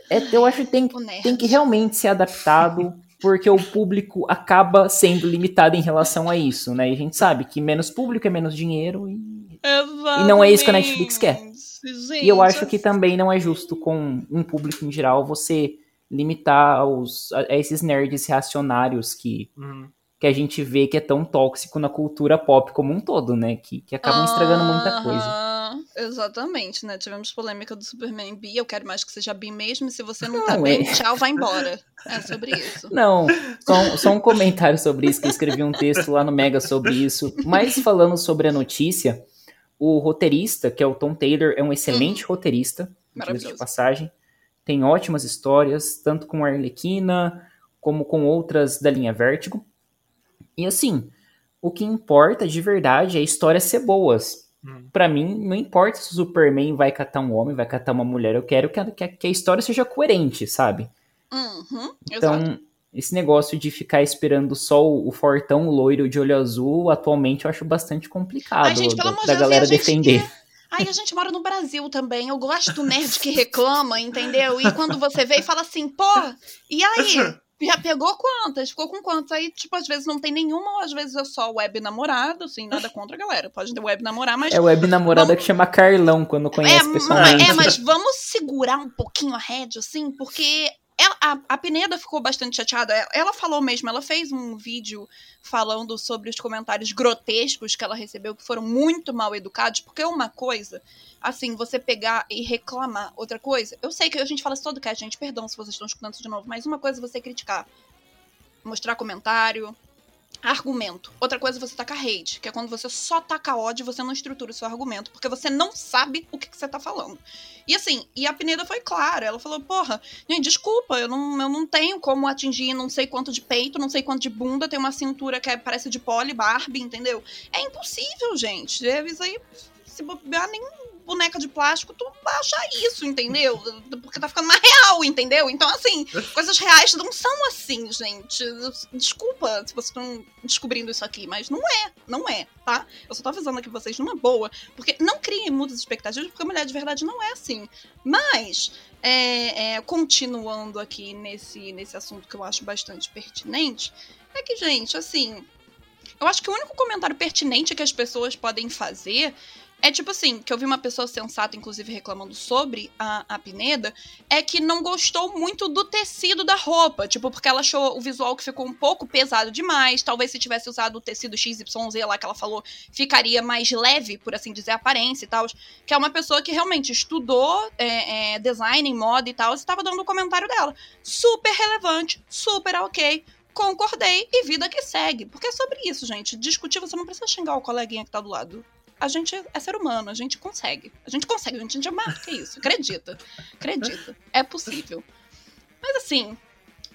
é, eu acho que tem, tem que realmente ser adaptado, porque o público acaba sendo limitado em relação a isso, né? E a gente sabe que menos público é menos dinheiro e. E não é isso que a Netflix quer. Gente, e eu acho que também não é justo com um público em geral você limitar aos, a, a esses nerds reacionários que, Uhum. que a gente vê que é tão tóxico na cultura pop como um todo, né? Que, que acabam estragando muita coisa. Exatamente, né? Tivemos polêmica do Superman bi, eu quero mais que seja bi mesmo, e se você não, tá Não, bem, é- tchau, vai embora. É sobre isso. Não, só, um- só um comentário sobre isso, que eu escrevi um texto lá no Mega sobre isso. Mas falando sobre a notícia, o roteirista, que é o Tom Taylor, é um excelente roteirista, diga-se de passagem. Tem ótimas histórias, tanto com a Arlequina, como com outras da linha Vértigo. E assim, o que importa de verdade é a história ser boas. Hum. Pra mim, não importa se o Superman vai catar um homem, vai catar uma mulher. Eu quero que a, que a- que a história seja coerente, sabe? Uhum, Então, exato. Esse negócio de ficar esperando só o, o fortão loiro de olho azul, atualmente eu acho bastante complicado Ai, gente, pelo da, amor de da Deus, galera a gente defender. que- Ai, a gente mora no Brasil também. Eu gosto do nerd que reclama, entendeu? E quando você vê e fala assim, pô, e aí? Já pegou quantas? Ficou com quantas? Aí, tipo, às vezes não tem nenhuma, ou às vezes é só web namorado, assim, nada contra a galera. Pode ter web namorar, mas É web namorada que chama Carlão quando conhece é, pessoalmente. é, mas vamos segurar um pouquinho a rédea, assim, porque ela- a, a Pineda ficou bastante chateada. Ela, ela falou mesmo, ela fez um vídeo falando sobre os comentários grotescos que ela recebeu, que foram muito mal educados, porque é uma coisa, assim, você pegar e reclamar. Outra coisa, eu sei que a gente fala isso todo cast, gente, perdão se vocês estão escutando isso de novo, mas uma coisa é você criticar, mostrar comentário, argumento. Outra coisa é você tacar hate, que é quando você só taca ódio e você não estrutura o seu argumento, porque você não sabe o que, que você tá falando. E assim, e a Pineda foi clara, ela falou, porra, gente, desculpa, eu não, eu não tenho como atingir não sei quanto de peito, não sei quanto de bunda, tem uma cintura que é- parece de Polly Barbie, entendeu? É impossível, gente. É, Isso aí, se bobear nem boneca de plástico, tu vai achar isso, entendeu? Porque tá ficando mais real, entendeu? Então, assim, coisas reais não são assim, gente. Desculpa se vocês estão descobrindo isso aqui, mas não é, não é, tá? Eu só tô avisando aqui vocês numa boa, porque não criem muitas expectativas, porque a mulher de verdade não é assim. Mas, é, é, continuando aqui nesse, nesse assunto que eu acho bastante pertinente, é que, gente, assim, eu acho que o único comentário pertinente que as pessoas podem fazer é tipo assim, que eu vi uma pessoa sensata, inclusive, reclamando sobre a, a Pineda, é que não gostou muito do tecido da roupa. Tipo, porque ela achou o visual que ficou um pouco pesado demais. Talvez se tivesse usado o tecido XYZ lá que ela falou, ficaria mais leve, por assim dizer, a aparência e tal. Que é uma pessoa que realmente estudou é, é, design, moda e tal, estava dando o comentário dela. Super relevante, super ok concordei e vida que segue. Porque é sobre isso, gente. Discutir, você não precisa xingar o coleguinha que tá do lado a gente é ser humano, a gente consegue. A gente consegue, a gente é mais que isso. Acredita. Acredita. É possível. Mas assim,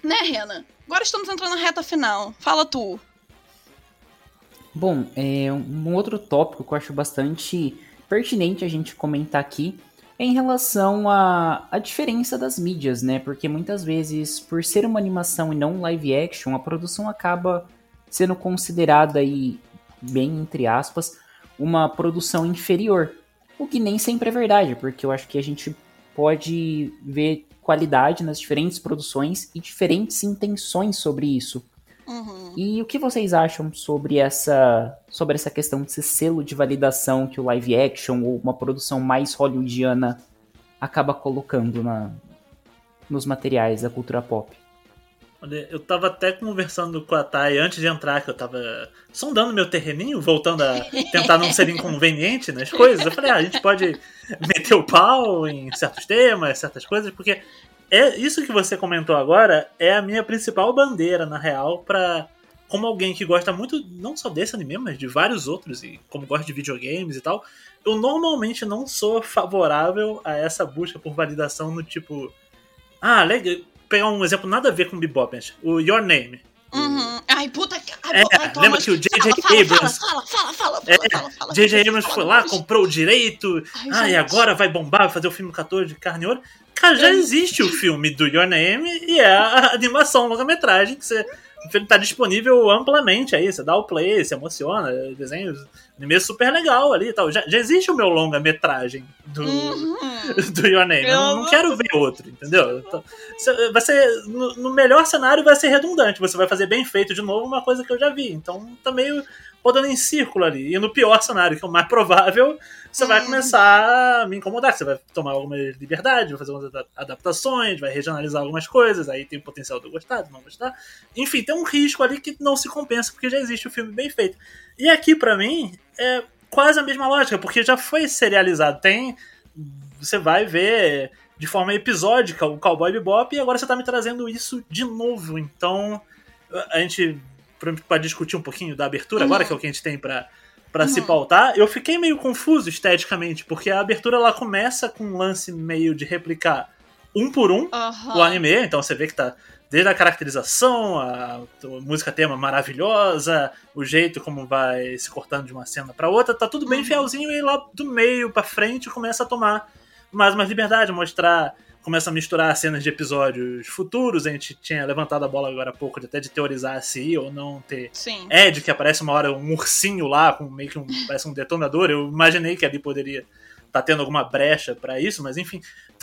né, Rena? Agora estamos entrando na reta final. Fala tu. Bom, é, um outro tópico que eu acho bastante pertinente a gente comentar aqui é em relação à, à diferença das mídias, né? Porque muitas vezes, por ser uma animação e não live action, a produção acaba sendo considerada aí, bem entre aspas, uma produção inferior. O que nem sempre é verdade, porque eu acho que a gente pode ver qualidade nas diferentes produções e diferentes intenções sobre isso. Uhum. E o que vocês acham sobre essa, sobre essa questão desse selo de validação que o live action ou uma produção mais hollywoodiana acaba colocando na, nos materiais da cultura pop? Eu tava até conversando com a Thay antes de entrar, que eu tava sondando meu terreninho, voltando a tentar não ser inconveniente nas coisas. Eu falei, ah, a gente pode meter o pau em certos temas, certas coisas, porque é isso que você comentou agora é a minha principal bandeira, na real, para como alguém que gosta muito, não só desse anime, mas de vários outros, e como gosta de videogames e tal, eu normalmente não sou favorável a essa busca por validação no tipo. Ah, legal pegar um exemplo nada a ver com Bebop, o Your Name. Uhum. Ai, puta que. Ai, é, lembra que o J.J. Abrams. Fala, fala, fala, fala, J.J. Abrams foi lá, comprou o direito. Ai, agora vai bombar, vai fazer o filme 14 de carne e ouro. Cara, já existe o filme do Your Name e é a animação longa-metragem que você ele tá disponível amplamente aí. Você dá o play, se emociona, desenhos, anime super legal ali e tal. Já, já existe o meu longa-metragem do, uhum. do Your Name. Eu não, não quero ver outro, entendeu? Então, vai ser, no, no, melhor cenário vai ser redundante. Você vai fazer bem feito de novo uma coisa que eu já vi. Então tá meio rodando em círculo ali. E no pior cenário, que é o mais provável, você vai hum. começar a me incomodar. Você vai tomar alguma liberdade, vai fazer algumas adaptações, vai regionalizar algumas coisas, aí tem o potencial de eu gostar, de não gostar. Enfim, tem um risco ali que não se compensa, porque já existe o filme bem feito. E aqui, para mim, é quase a mesma lógica, porque já foi serializado. Tem. Você vai ver de forma episódica o Cowboy Bebop e agora você tá me trazendo isso de novo. Então, a gente para discutir um pouquinho da abertura uhum. agora, que é o que a gente tem para para uhum. se pautar, eu fiquei meio confuso esteticamente, porque a abertura ela começa com um lance meio de replicar um por um uhum. o anime, então você vê que tá desde a caracterização, a, a música tema maravilhosa, o jeito como vai se cortando de uma cena para outra, tá tudo bem uhum. fielzinho e lá do meio para frente começa a tomar mais uma liberdade, mostrar começa a misturar cenas de episódios futuros. A gente tinha levantado a bola agora há pouco de até de teorizar se ou não ter Sim. Ed, que aparece uma hora um ursinho lá, com meio que um, parece um detonador. Eu imaginei que ali poderia estar tá tendo alguma brecha para isso, mas enfim,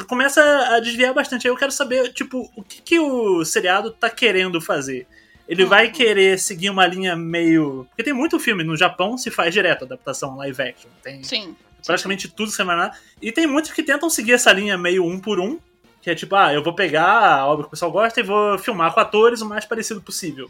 começa a desviar bastante. Aí eu quero saber, tipo, o que, que o seriado tá querendo fazer. Ele uhum. vai querer seguir uma linha meio. Porque tem muito filme no Japão se faz direto adaptação live action. Tem Sim. praticamente tudo sem mais nada. E tem muitos que tentam seguir essa linha meio um por um. Que é tipo, ah, eu vou pegar a obra que o pessoal gosta e vou filmar com atores o mais parecido possível.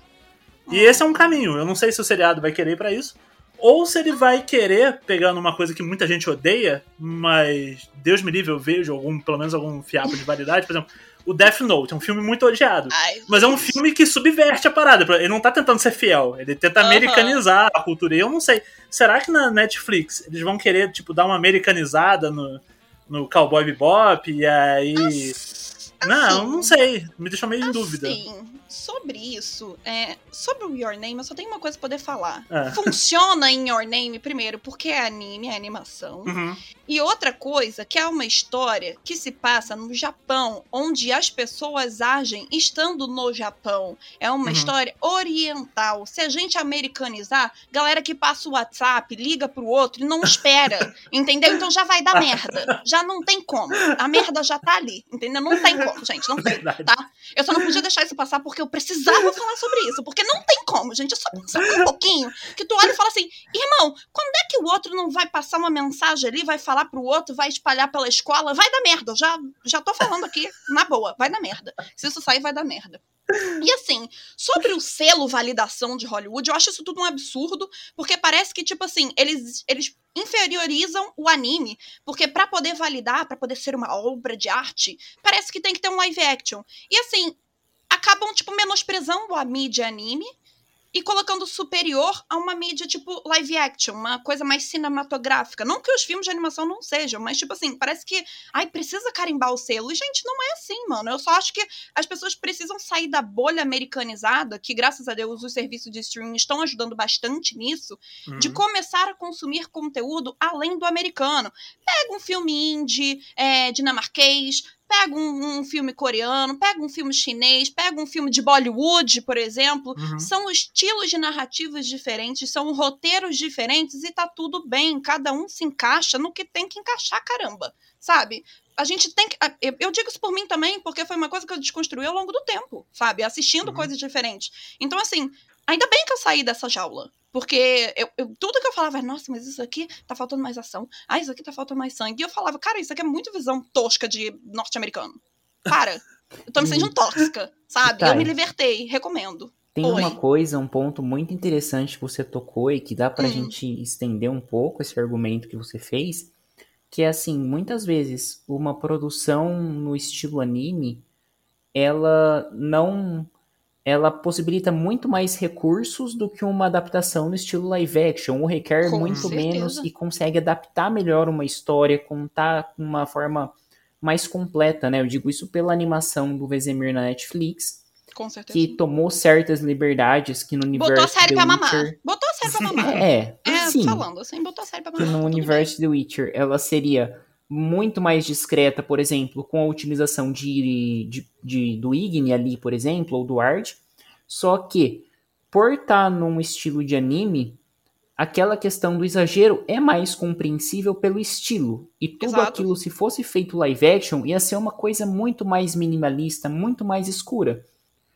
E esse é um caminho. Eu não sei se o seriado vai querer para isso. Ou se ele vai querer, pegando uma coisa que muita gente odeia, mas Deus me livre, eu vejo algum, pelo menos algum fiapo de variedade. Por exemplo, o Death Note é um filme muito odiado. Ai, mas é um filme que subverte a parada. Ele não tá tentando ser fiel. Ele tenta americanizar a cultura. E eu não sei. Será que na Netflix eles vão querer, tipo, dar uma americanizada no, no Cowboy Bebop, e aí. Assim, não, não sei. Me deixou meio em dúvida. Sobre isso, é, sobre o Your Name, eu só tenho uma coisa pra poder falar. É. Funciona em Your Name, primeiro, porque é anime, é animação. Uhum. E outra coisa, que é uma história que se passa no Japão, onde as pessoas agem estando no Japão. É uma uhum. história oriental. Se a gente americanizar, galera que passa o WhatsApp, liga pro outro e não espera, entendeu? Então já vai dar merda. Já não tem como. A merda já tá ali, entendeu? Não tem como, gente. Não tem, tá? Eu só não podia deixar isso passar porque eu precisava falar sobre isso. Porque não tem como, gente. É só pensar um pouquinho que tu olha e fala assim, irmão, quando é que o outro não vai passar uma mensagem ali, vai falar pro outro, vai espalhar pela escola? Vai dar merda. Eu já, já tô falando aqui, na boa, vai dar merda. Se isso sair, vai dar merda. E assim, sobre o selo validação de Hollywood, eu acho isso tudo um absurdo, porque parece que, tipo assim, eles, eles inferiorizam o anime, porque para poder validar, para poder ser uma obra de arte, parece que tem que ter um live action. E assim, acabam, tipo, menosprezando a mídia anime e colocando superior a uma mídia tipo live action, uma coisa mais cinematográfica. Não que os filmes de animação não sejam, mas tipo assim, parece que, ai, precisa carimbar o selo. E gente, não é assim, mano. Eu só acho que as pessoas precisam sair da bolha americanizada, que graças a Deus os serviços de streaming estão ajudando bastante nisso, uhum. de começar a consumir conteúdo além do americano. Pega um filme indie, é, dinamarquês, Pega um, um, filme coreano, pega um filme chinês, pega um filme de Bollywood, por exemplo. Uhum. São estilos de narrativas diferentes, são roteiros diferentes e tá tudo bem. Cada um se encaixa no que tem que encaixar, caramba. Sabe? A gente tem que. Eu digo isso por mim também, porque foi uma coisa que eu desconstruí ao longo do tempo, sabe? Assistindo uhum. coisas diferentes. Então, assim, ainda bem que eu saí dessa jaula. Porque eu, eu, tudo que eu falava, nossa, mas isso aqui tá faltando mais ação. Ah, isso aqui tá faltando mais sangue. E eu falava, cara, isso aqui é muito visão tosca de norte-americano. Para. Eu tô me sentindo tóxica, sabe? Eu me libertei, recomendo. Tem Oi. uma coisa, um ponto muito interessante que você tocou e que dá pra hum. gente estender um pouco esse argumento que você fez, que é assim, muitas vezes uma produção no estilo anime, ela não ela possibilita muito mais recursos do que uma adaptação no estilo live action, ou requer com muito certeza. menos e consegue adaptar melhor uma história, contar com uma forma mais completa, né? Eu digo isso pela animação do Vezemir na Netflix, que tomou certas liberdades que no universo Botou a série The pra Witcher... mamar. Botou a série pra mamar. é, é assim, falando assim, botou a série pra mamar. Que no universo bem. The Witcher ela seria muito mais discreta, por exemplo, com a utilização de, de, de do Igni ali, por exemplo, ou do Ard. Só que, por estar tá num estilo de anime, aquela questão do exagero é mais compreensível pelo estilo. E tudo Exato. aquilo, se fosse feito live action, ia ser uma coisa muito mais minimalista, muito mais escura.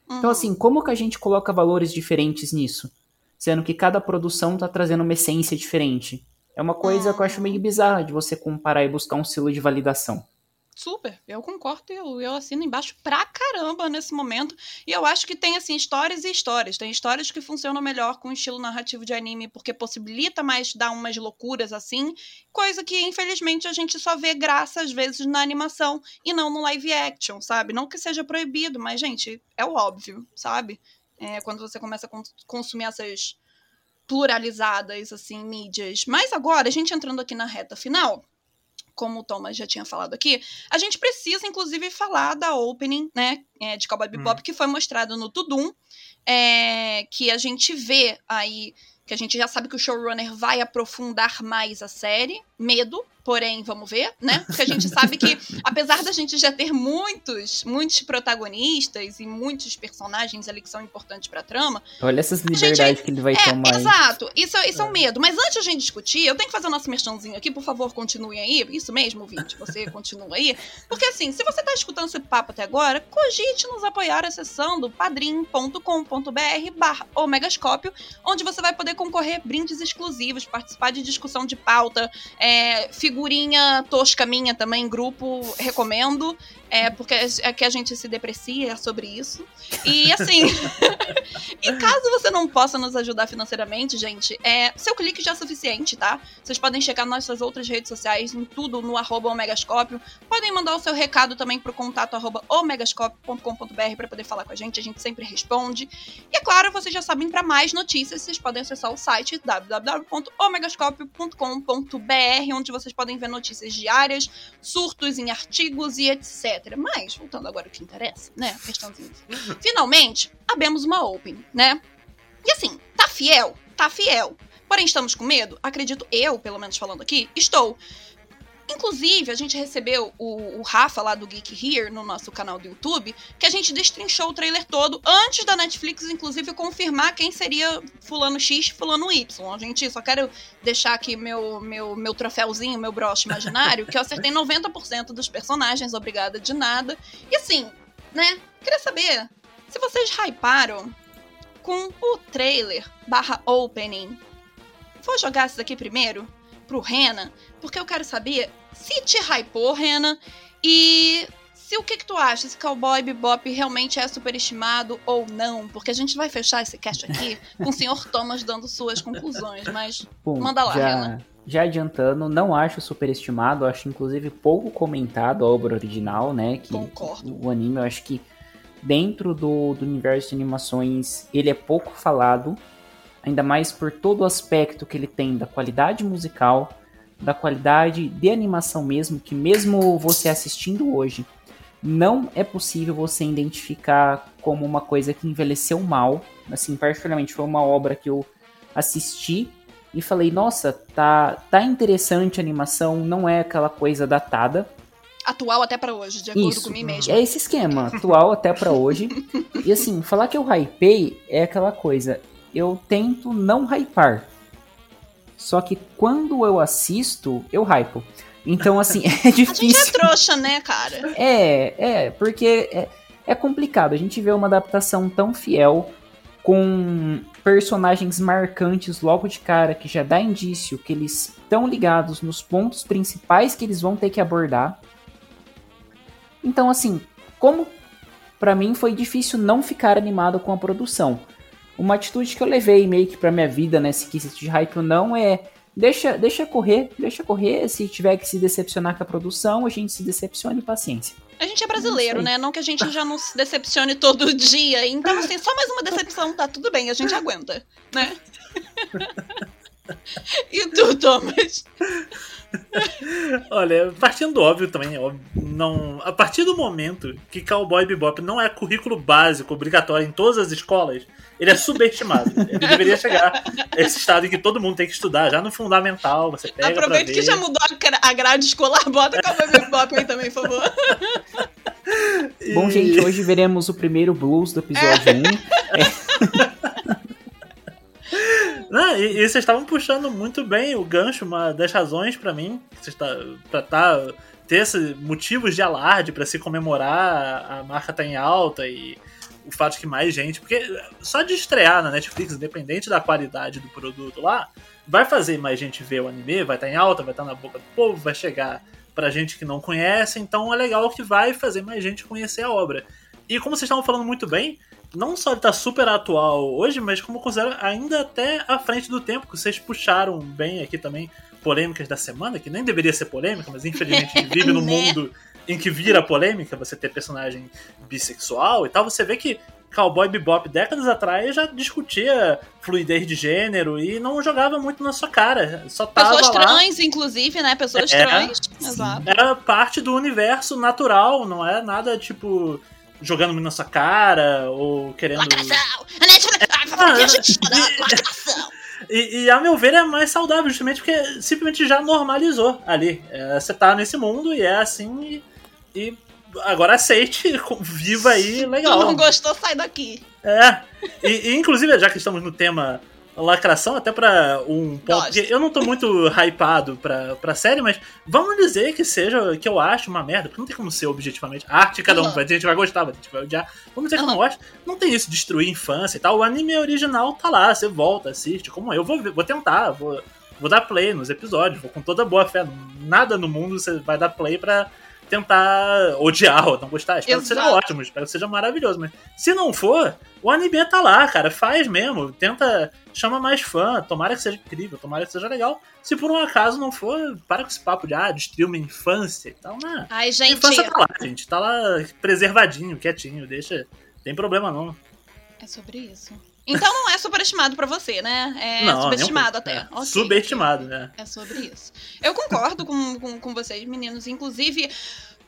Então, uhum. Então, assim, como que a gente coloca valores diferentes nisso? Sendo que cada produção está trazendo uma essência diferente. É uma coisa que eu acho meio uhum. bizarra de você comparar e buscar um selo de validação. Super, eu concordo, eu, eu assino embaixo pra caramba nesse momento. E eu acho que tem, assim, histórias e histórias. Tem histórias que funcionam melhor com o estilo narrativo de anime, porque possibilita mais dar umas loucuras assim, coisa que, infelizmente, a gente só vê graça, às vezes, na animação e não no live action, sabe? Não que seja proibido, mas, gente, é o óbvio, sabe? É, quando você começa a consumir essas pluralizadas, assim, mídias. Mas agora, a gente entrando aqui na reta final, como o Thomas já tinha falado aqui, a gente precisa, inclusive, falar da opening, né, é, de Cowboy Bebop, hum. que foi mostrado no Tudum, é, que a gente vê aí, que a gente já sabe que o showrunner vai aprofundar mais a série, medo, Porém, vamos ver, né? Porque a gente sabe que, apesar da gente já ter muitos, muitos protagonistas e muitos personagens ali que são importantes pra trama. Olha essas liberdades gente, que ele vai é, tomar. Exato, isso, isso é. é um medo. Mas antes de a gente discutir, eu tenho que fazer o nosso merchanzinho aqui, por favor, continue aí. Isso mesmo, ouvinte, você continua aí. Porque assim, se você tá escutando esse papo até agora, cogite nos apoiar acessando padrim.com.br barra omegascópio, onde você vai poder concorrer brindes exclusivos, participar de discussão de pauta, é, figurinha tosca minha também, grupo, recomendo. É porque é que a gente se deprecia sobre isso. E assim, e caso você não possa nos ajudar financeiramente, gente, é, seu clique já é suficiente, tá? Vocês podem checar nossas outras redes sociais, em tudo no arroba omegascópio. Podem mandar o seu recado também pro contato arroba omegascópio.com.br para poder falar com a gente, a gente sempre responde. E é claro, vocês já sabem, para mais notícias, vocês podem acessar o site www.omegascópio.com.br, onde vocês podem ver notícias diárias, surtos em artigos e etc. Mas, voltando agora ao que interessa, né? Questãozinha. Finalmente, abemos uma Open, né? E assim, tá fiel? Tá fiel. Porém, estamos com medo? Acredito eu, pelo menos falando aqui, estou. Inclusive, a gente recebeu o, o, Rafa lá do Geek Here no nosso canal do YouTube, que a gente destrinchou o trailer todo antes da Netflix, inclusive, confirmar quem seria Fulano X e Fulano Y. A gente só quero deixar aqui meu, meu, meu troféuzinho, meu broche imaginário, que eu acertei 90% dos personagens, obrigada de nada. E assim, né? Queria saber se vocês hyparam com o trailer barra opening. Vou jogar isso aqui primeiro pro Renan, porque eu quero saber se te hypou, Renan, e se o que, que tu acha, se Cowboy Bebop realmente é superestimado ou não, porque a gente vai fechar esse cast aqui com o senhor Thomas dando suas conclusões, mas Bom, manda lá, já, Renan. Já adiantando, não acho superestimado, acho inclusive pouco comentado a obra original, né? Que Concordo. O anime, eu acho que dentro do, do universo de animações ele é pouco falado, ainda mais por todo o aspecto que ele tem da qualidade musical, da qualidade de animação mesmo, que mesmo você assistindo hoje, não é possível você identificar como uma coisa que envelheceu mal. Assim, particularmente foi uma obra que eu assisti e falei, nossa, tá, tá interessante a animação, não é aquela coisa datada. Atual até para hoje, de acordo Isso, com mim mesmo. É esse esquema, atual até para hoje. E assim, falar que eu hypei é aquela coisa, eu tento não hypar. Só que quando eu assisto, eu hypo. Então, assim, é difícil. A gente é trouxa, né, cara? É, é, porque é, é complicado. A gente vê uma adaptação tão fiel, com personagens marcantes logo de cara, que já dá indício que eles estão ligados nos pontos principais que eles vão ter que abordar. Então, assim, como para mim foi difícil não ficar animado com a produção uma atitude que eu levei meio que pra minha vida nesse quesito de hype ou não é deixa, deixa correr, deixa correr, se tiver que se decepcionar com a produção, a gente se decepcione paciência. A gente é brasileiro, né? Não que a gente já não se decepcione todo dia. Então, assim, só mais uma decepção, tá tudo bem, a gente aguenta, né? e tu, Thomas? Olha, partindo do óbvio também, óbvio, não, a partir do momento que Cowboy Bebop não é currículo básico obrigatório em todas as escolas, ele é subestimado. ele deveria chegar a esse estado em que todo mundo tem que estudar, já no fundamental, você pega Aproveita que já mudou a grade escolar, bota Cowboy Bebop aí também, por favor. Bom, gente, hoje veremos o primeiro blues do episódio 1. É. Não, e, e, vocês estavam puxando muito bem o gancho, uma das razões para mim, está, pra tá, ter esses motivos de alarde para se comemorar, a marca tá em alta e o fato que mais gente. Porque só de estrear na Netflix, independente da qualidade do produto lá, vai fazer mais gente ver o anime, vai estar tá em alta, vai estar tá na boca do povo, vai chegar pra gente que não conhece, então é legal que vai fazer mais gente conhecer a obra. E como vocês estavam falando muito bem, não só ele tá super atual hoje, mas como considero ainda até à frente do tempo, que vocês puxaram bem aqui também polêmicas da semana, que nem deveria ser polêmica, mas infelizmente a gente vive num né? mundo em que vira polêmica você ter personagem bissexual e tal. Você vê que Cowboy Bebop décadas atrás já discutia fluidez de gênero e não jogava muito na sua cara. Só tava Pessoas lá. trans, inclusive, né? Pessoas era, trans. Exato. Era parte do universo natural, não é nada tipo jogando na sua cara ou querendo. Lacração! E, e, a meu ver é mais saudável, justamente porque simplesmente já normalizou ali. É, você tá nesse mundo e é assim e, e agora aceite, viva aí, legal. Tu não gostou, sai daqui. É. E, e, inclusive, já que estamos no tema lacração, até pra um ponto. Porque eu não tô muito hypado pra, pra série, mas vamos dizer que seja que eu acho uma merda, porque não tem como ser objetivamente. A arte cada um uhum. vai ter gente vai gostar, vai ter gente vai odiar. Vamos dizer que eu não gosto. Não tem isso, destruir infância e tal. O anime original tá lá, você volta, assiste, como eu. Vou, vou tentar, vou, vou dar play nos episódios, vou com toda boa fé. Nada no mundo você vai dar play pra tentar odiar ou não gostar. Espero Exato. que seja ótimo, espero que seja maravilhoso. Mas se não for, o anime tá lá, cara. Faz mesmo. Tenta. Chama mais fã. Tomara que seja incrível, tomara que seja legal. Se por um acaso não for, para com esse papo de ah, destruir uma infância e tal. Né? Ai, gente. A infância tá lá, gente. Tá lá preservadinho, quietinho. Deixa. Tem problema não. É sobre isso. Então não é superestimado para você, né? É não, subestimado até. É. Okay, Subestimado, né? É sobre isso. Eu concordo com, com, com vocês, meninos. Inclusive,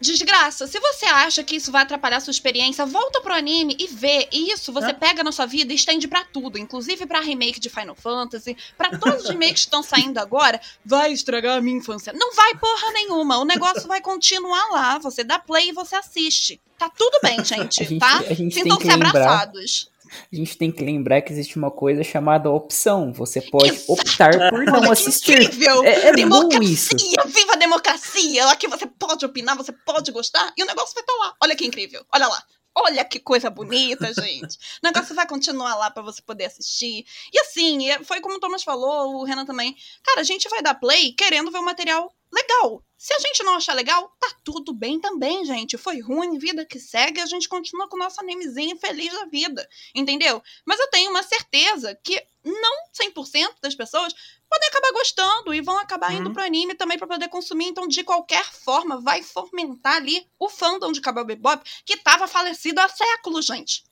Desgraça, se você acha que isso vai atrapalhar a sua experiência, volta pro anime e vê. E isso você É. pega na sua vida e estende pra tudo, inclusive pra remake de Final Fantasy, pra todos os remakes que estão saindo agora. Vai estragar a minha infância. Não vai porra nenhuma. O negócio vai continuar lá. Você dá play e você assiste. Tá tudo bem, gente, A gente- tá? Sintam-se abraçados. A gente tem que lembrar que existe uma coisa chamada opção. Você pode Exato. optar por não assistir. incrível! É, é bom isso. democracia! Viva a democracia! Aqui você pode opinar, você pode gostar, e o negócio vai estar lá. Olha que incrível. Olha lá. Olha que coisa bonita, gente. O negócio vai continuar lá pra você poder assistir. E assim, é- foi como o Thomas falou, o Renan também. Cara, a gente vai dar play querendo ver um material legal. Se a gente não achar legal, tá tudo bem também, gente. Foi ruim, vida que segue, a gente continua com o nosso animezinho feliz da vida. Entendeu? Mas eu tenho uma certeza que não 100% das pessoas podem acabar gostando e vão acabar indo Uhum. pro anime também pra poder consumir. Então, de qualquer forma, vai fomentar ali o fandom de Cowboy Bebop, que tava falecido há séculos, gente.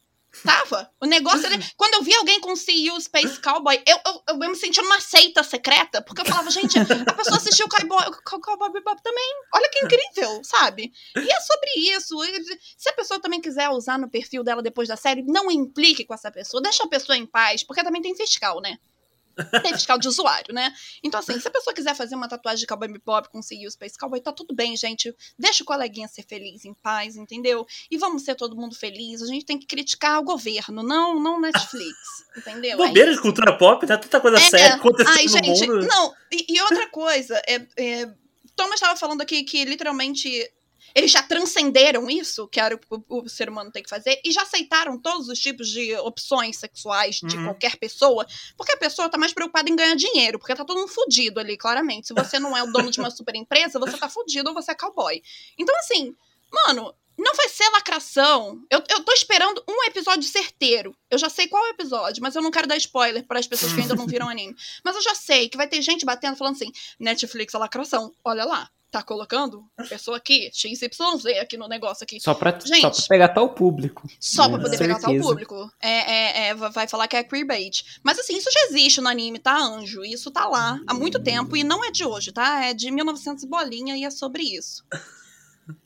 Tava. O negócio ele... Quando eu vi alguém com CU Space Cowboy, eu, eu, eu me senti numa seita secreta, porque eu falava, gente, a pessoa assistiu Cowboy, Cowboy Bebop também. Olha que incrível, sabe? E é sobre isso. Se a pessoa também quiser usar no perfil dela depois da série, não implique com essa pessoa. Deixa a pessoa em paz, porque também tem fiscal, né? Tem fiscal de usuário, né? Então, assim, se a pessoa quiser fazer uma tatuagem de Cowboy Bebop com CU Space Cowboy, tá tudo bem, gente. Deixa o coleguinha ser feliz, em paz, entendeu? E vamos ser todo mundo feliz. A gente tem que criticar o governo, não, não Netflix, entendeu? É Bobeira de cultura pop, né? Tanta coisa é, séria acontecendo Ai, no gente, mundo. não, e, e outra coisa, é, é, Thomas estava falando aqui que literalmente eles já transcenderam isso, que era o, o, o ser humano tem que fazer, e já aceitaram todos os tipos de opções sexuais de Uhum. qualquer pessoa, porque a pessoa tá mais preocupada em ganhar dinheiro, porque tá todo mundo fudido ali, claramente. Se você não é o dono de uma super empresa, você tá fudido ou você é cowboy. Então, assim, mano, não vai ser lacração. Eu, eu tô esperando um episódio certeiro. Eu já sei qual é o episódio, mas eu não quero dar spoiler para as pessoas que ainda não viram o anime. Mas eu já sei que vai ter gente batendo falando assim: Netflix é lacração. Olha lá, tá colocando a pessoa aqui, XYZ aqui no negócio aqui. Só pra, Gente. só pra pegar tal público. Só pra Com poder pegar tal certeza. público. É, é, é, vai falar que é queerbait. Mas assim, isso já existe no anime, tá, Anjo? Isso tá lá há muito tempo e não é de hoje, tá? É de 1900 e bolinha e é sobre isso.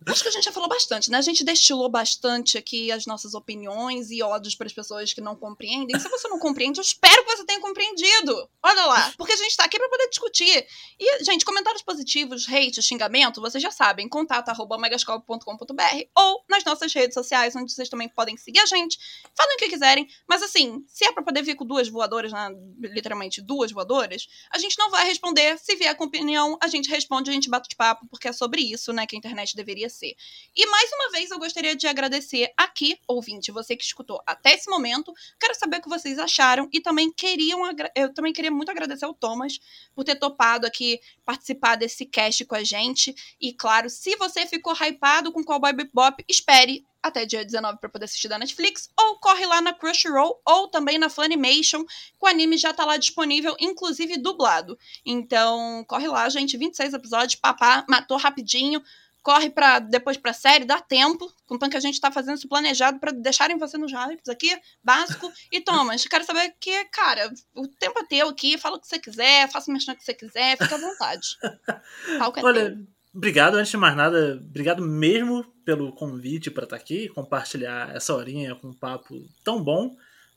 Acho que a gente já falou bastante, né? A gente destilou bastante aqui as nossas opiniões e ódios para as pessoas que não compreendem. Se você não compreende, eu espero que você tenha compreendido. Olha lá, porque a gente tá aqui para poder discutir. E, gente, comentários positivos, hate, xingamento, vocês já sabem, contato arroba megascope.com.br ou nas nossas redes sociais, onde vocês também podem seguir a gente. Falem o que quiserem, mas assim, se é pra poder vir com duas voadoras, né, literalmente duas voadoras, a gente não vai responder. Se vier com opinião, a gente responde, a gente bate papo, porque é sobre isso, né, que a internet deveria ser. E mais uma vez eu gostaria de agradecer aqui, ouvinte, você que escutou até esse momento. Quero saber o que vocês acharam e também queriam eu também queria muito agradecer ao Thomas por ter topado aqui participar desse cast com a gente. E claro, se você ficou hypado com Cowboy Bebop, espere até dia 19 para poder assistir da Netflix, ou corre lá na Crunchyroll ou também na Funimation, que o anime já tá lá disponível, inclusive dublado. Então, corre lá, gente, 26 episódios, papá, matou rapidinho. Corre para depois pra série, dá tempo. Contanto que a gente tá fazendo isso planejado para deixarem você nos hypes aqui, básico. E Thomas, quero saber que, cara, o tempo é teu aqui, fala o que você quiser, faça o merchan que você quiser, fica à vontade. Palco é Olha, teu. obrigado, antes de mais nada, obrigado mesmo pelo convite para estar aqui, compartilhar essa horinha com um papo tão bom.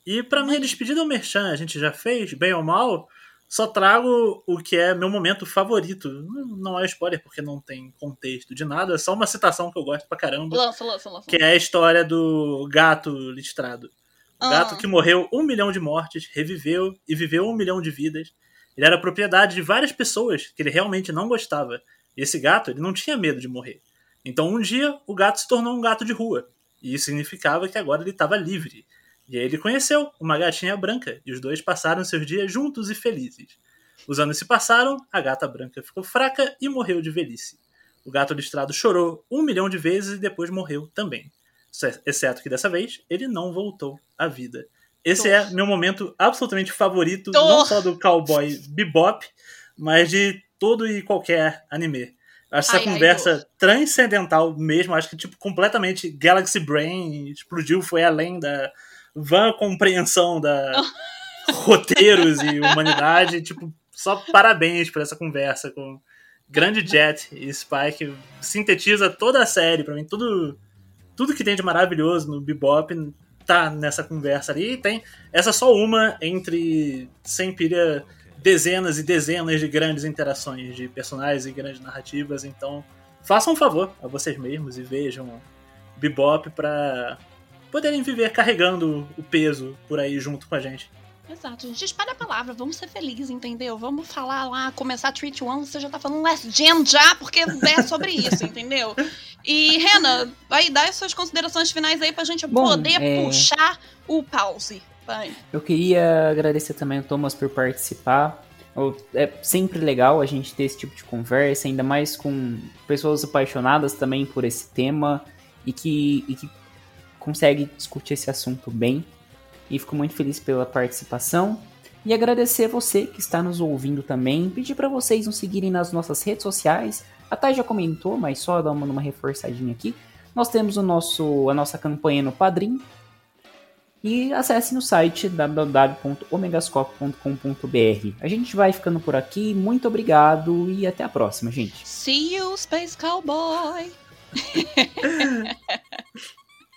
E para minha despedida ao Merchan, a gente já fez, bem ou mal, só trago o que é meu momento favorito. Não é spoiler porque não tem contexto de nada, é só uma citação que eu gosto pra caramba, Lança, lança, lança. que é a história do gato listrado. O Ah. gato que morreu um milhão de mortes, reviveu e viveu um milhão de vidas. Ele era propriedade de várias pessoas que ele realmente não gostava. E esse gato, ele não tinha medo de morrer. Então um dia o gato se tornou um gato de rua. E isso significava que agora ele estava livre. E aí ele conheceu uma gatinha branca. E os dois passaram seus dias juntos e felizes. Os anos se passaram, a gata branca ficou fraca e morreu de velhice. O gato listrado chorou um milhão de vezes e depois morreu também. Exceto que dessa vez ele não voltou à vida. Esse Dor. é meu momento absolutamente favorito, Dor. não só do Cowboy Bebop, mas de todo e qualquer anime. Acho Ai, essa ai, conversa transcendental mesmo, acho que tipo completamente Galaxy Brain explodiu, foi além da vã compreensão da roteiros e humanidade, tipo, só parabéns por essa conversa com grande Jet e Spike sintetiza toda a série para mim, tudo tudo que tem de maravilhoso no Bebop tá nessa conversa ali. Tem essa só uma entre sempre dezenas e dezenas de grandes interações de personagens e grandes narrativas. Então, façam um favor a vocês mesmos e vejam Bebop para poderem viver carregando o peso por aí junto com a gente. Exato, a gente espalha a palavra, vamos ser felizes, entendeu? Vamos falar lá, começar a Treat One, você já tá falando Last Gen já, porque é sobre isso, entendeu? E, Rena, vai dar as suas considerações finais aí pra gente Bom, poder é... puxar o pause. Vai. Eu queria agradecer também ao Thomas por participar. É sempre legal a gente ter esse tipo de conversa, ainda mais com pessoas apaixonadas também por esse tema e que, e que consegue discutir esse assunto bem e fico muito feliz pela participação. E agradecer a você que está nos ouvindo também. Pedir para vocês nos seguirem nas nossas redes sociais. A Thay já comentou, mas só dar uma, uma reforçadinha aqui. Nós temos o nosso, a nossa campanha no Padrim. E acesse no site www.omegascope.com.br. A gente vai ficando por aqui. Muito obrigado e até a próxima, gente. See you, Space Cowboy!